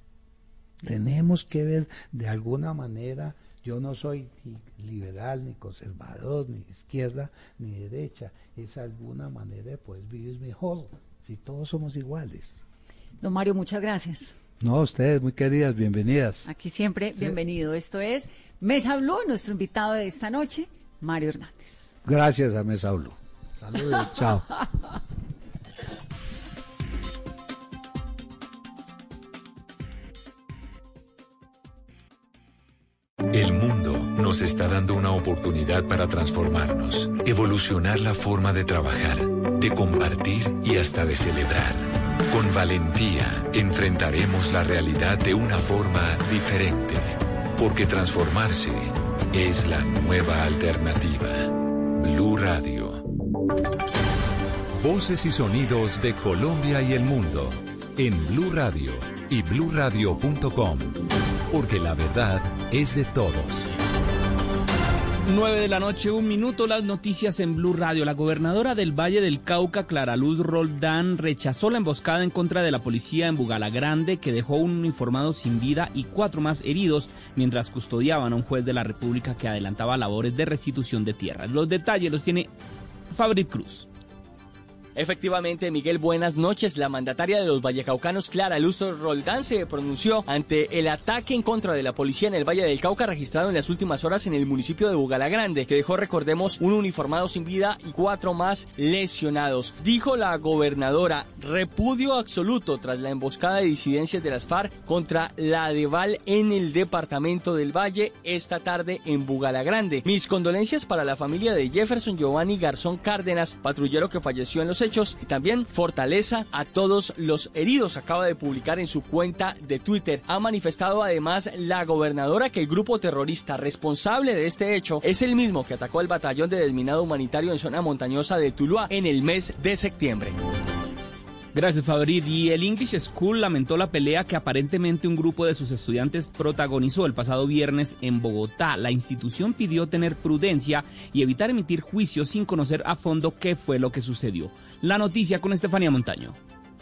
Tenemos que ver de alguna manera, yo no soy ni liberal, ni conservador, ni izquierda, ni derecha, es alguna manera de poder vivir mejor, si todos somos iguales. Don Mario, muchas gracias. No, ustedes, muy queridas, bienvenidas. Aquí siempre, Sí. bienvenido. Esto es Mesa Blue, nuestro invitado de esta noche, Mario Hernández. Gracias a Mesa Blue. Saludos, chao. El mundo nos está dando una oportunidad para transformarnos, evolucionar la forma de trabajar, de compartir y hasta de celebrar. Con valentía enfrentaremos la realidad de una forma diferente, porque transformarse es la nueva alternativa. Blue Radio. Voces y sonidos de Colombia y el mundo en Blue Radio y bluradio.com, porque la verdad es de todos. 9 de la noche, un minuto, las noticias en Blue Radio. La gobernadora del Valle del Cauca, Clara Luz Roldán, rechazó la emboscada en contra de la policía en Bugalagrande, que dejó un uniformado sin vida y cuatro más heridos mientras custodiaban a un juez de la República que adelantaba labores de restitución de tierras. Los detalles los tiene Fabrit Cruz. Efectivamente, Miguel, buenas noches. La mandataria de los vallecaucanos, Clara Luz Roldán, se pronunció ante el ataque en contra de la policía en el Valle del Cauca registrado en las últimas horas en el municipio de Bugalagrande, que dejó, recordemos, un uniformado sin vida y cuatro más lesionados. Dijo la gobernadora, repudio absoluto tras la emboscada de disidencias de las FARC contra la Deval en el departamento del Valle esta tarde en Bugalagrande. Mis condolencias para la familia de Jefferson Giovanni Garzón Cárdenas, patrullero que falleció en los y también fortaleza a todos los heridos. Acaba de publicar en su cuenta de Twitter. Ha manifestado además la gobernadora que el grupo terrorista responsable de este hecho es el mismo que atacó el batallón de desminado humanitario en zona montañosa de Tuluá en el mes de septiembre. Gracias, Fabrit. Y el English School lamentó la pelea que aparentemente un grupo de sus estudiantes protagonizó el pasado viernes en Bogotá. La institución pidió tener prudencia y evitar emitir juicios sin conocer a fondo qué fue lo que sucedió. La noticia con Estefanía Montaño.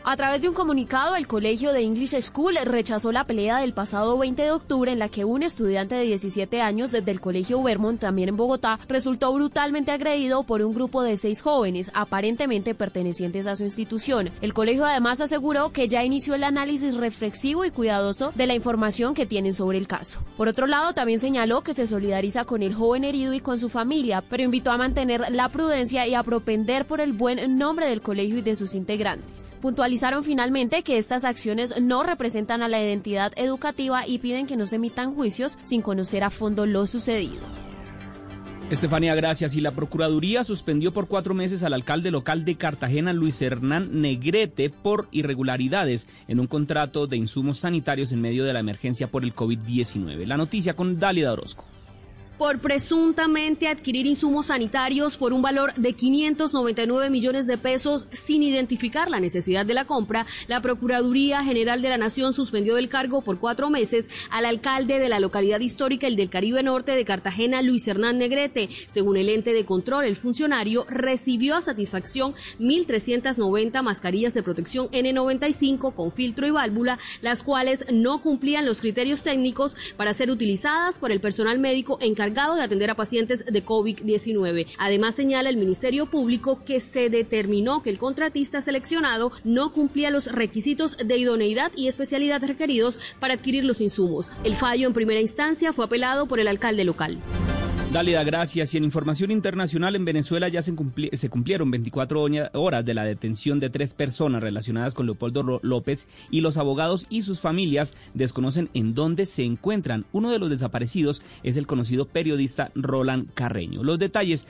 A través de un comunicado, el colegio de English School rechazó la pelea del pasado 20 de octubre en la que un estudiante de 17 años desde el colegio Vermont, también en Bogotá, resultó brutalmente agredido por un grupo de seis jóvenes, aparentemente pertenecientes a su institución. El colegio además aseguró que ya inició el análisis reflexivo y cuidadoso de la información que tienen sobre el caso. Por otro lado, también señaló que se solidariza con el joven herido y con su familia, pero invitó a mantener la prudencia y a propender por el buen nombre del colegio y de sus integrantes. Finalmente que estas acciones no representan a la identidad educativa y piden que no se emitan juicios sin conocer a fondo lo sucedido. Estefanía, gracias. Y la Procuraduría suspendió por cuatro meses al alcalde local de Cartagena, Luis Hernán Negrete, por irregularidades en un contrato de insumos sanitarios en medio de la emergencia por el COVID-19. La noticia con Dálida Orozco. Por presuntamente adquirir insumos sanitarios por un valor de 599 millones de pesos sin identificar la necesidad de la compra, la Procuraduría General de la Nación suspendió del cargo por cuatro meses al alcalde de la localidad histórica, el del Caribe Norte de Cartagena, Luis Hernán Negrete. Según el ente de control, el funcionario recibió a satisfacción 1.390 mascarillas de protección N95 con filtro y válvula, las cuales no cumplían los criterios técnicos para ser utilizadas por el personal médico encargado de atender a pacientes de COVID-19. Además, señala el Ministerio Público que se determinó que el contratista seleccionado no cumplía los requisitos de idoneidad y especialidad requeridos para adquirir los insumos. El fallo en primera instancia fue apelado por el alcalde local. Dálida, gracias. Y en información internacional, en Venezuela ya se, cumplieron 24 horas de la detención de tres personas relacionadas con Leopoldo López y los abogados y sus familias desconocen en dónde se encuentran. Uno de los desaparecidos es el conocido periodista Roland Carreño. Los detalles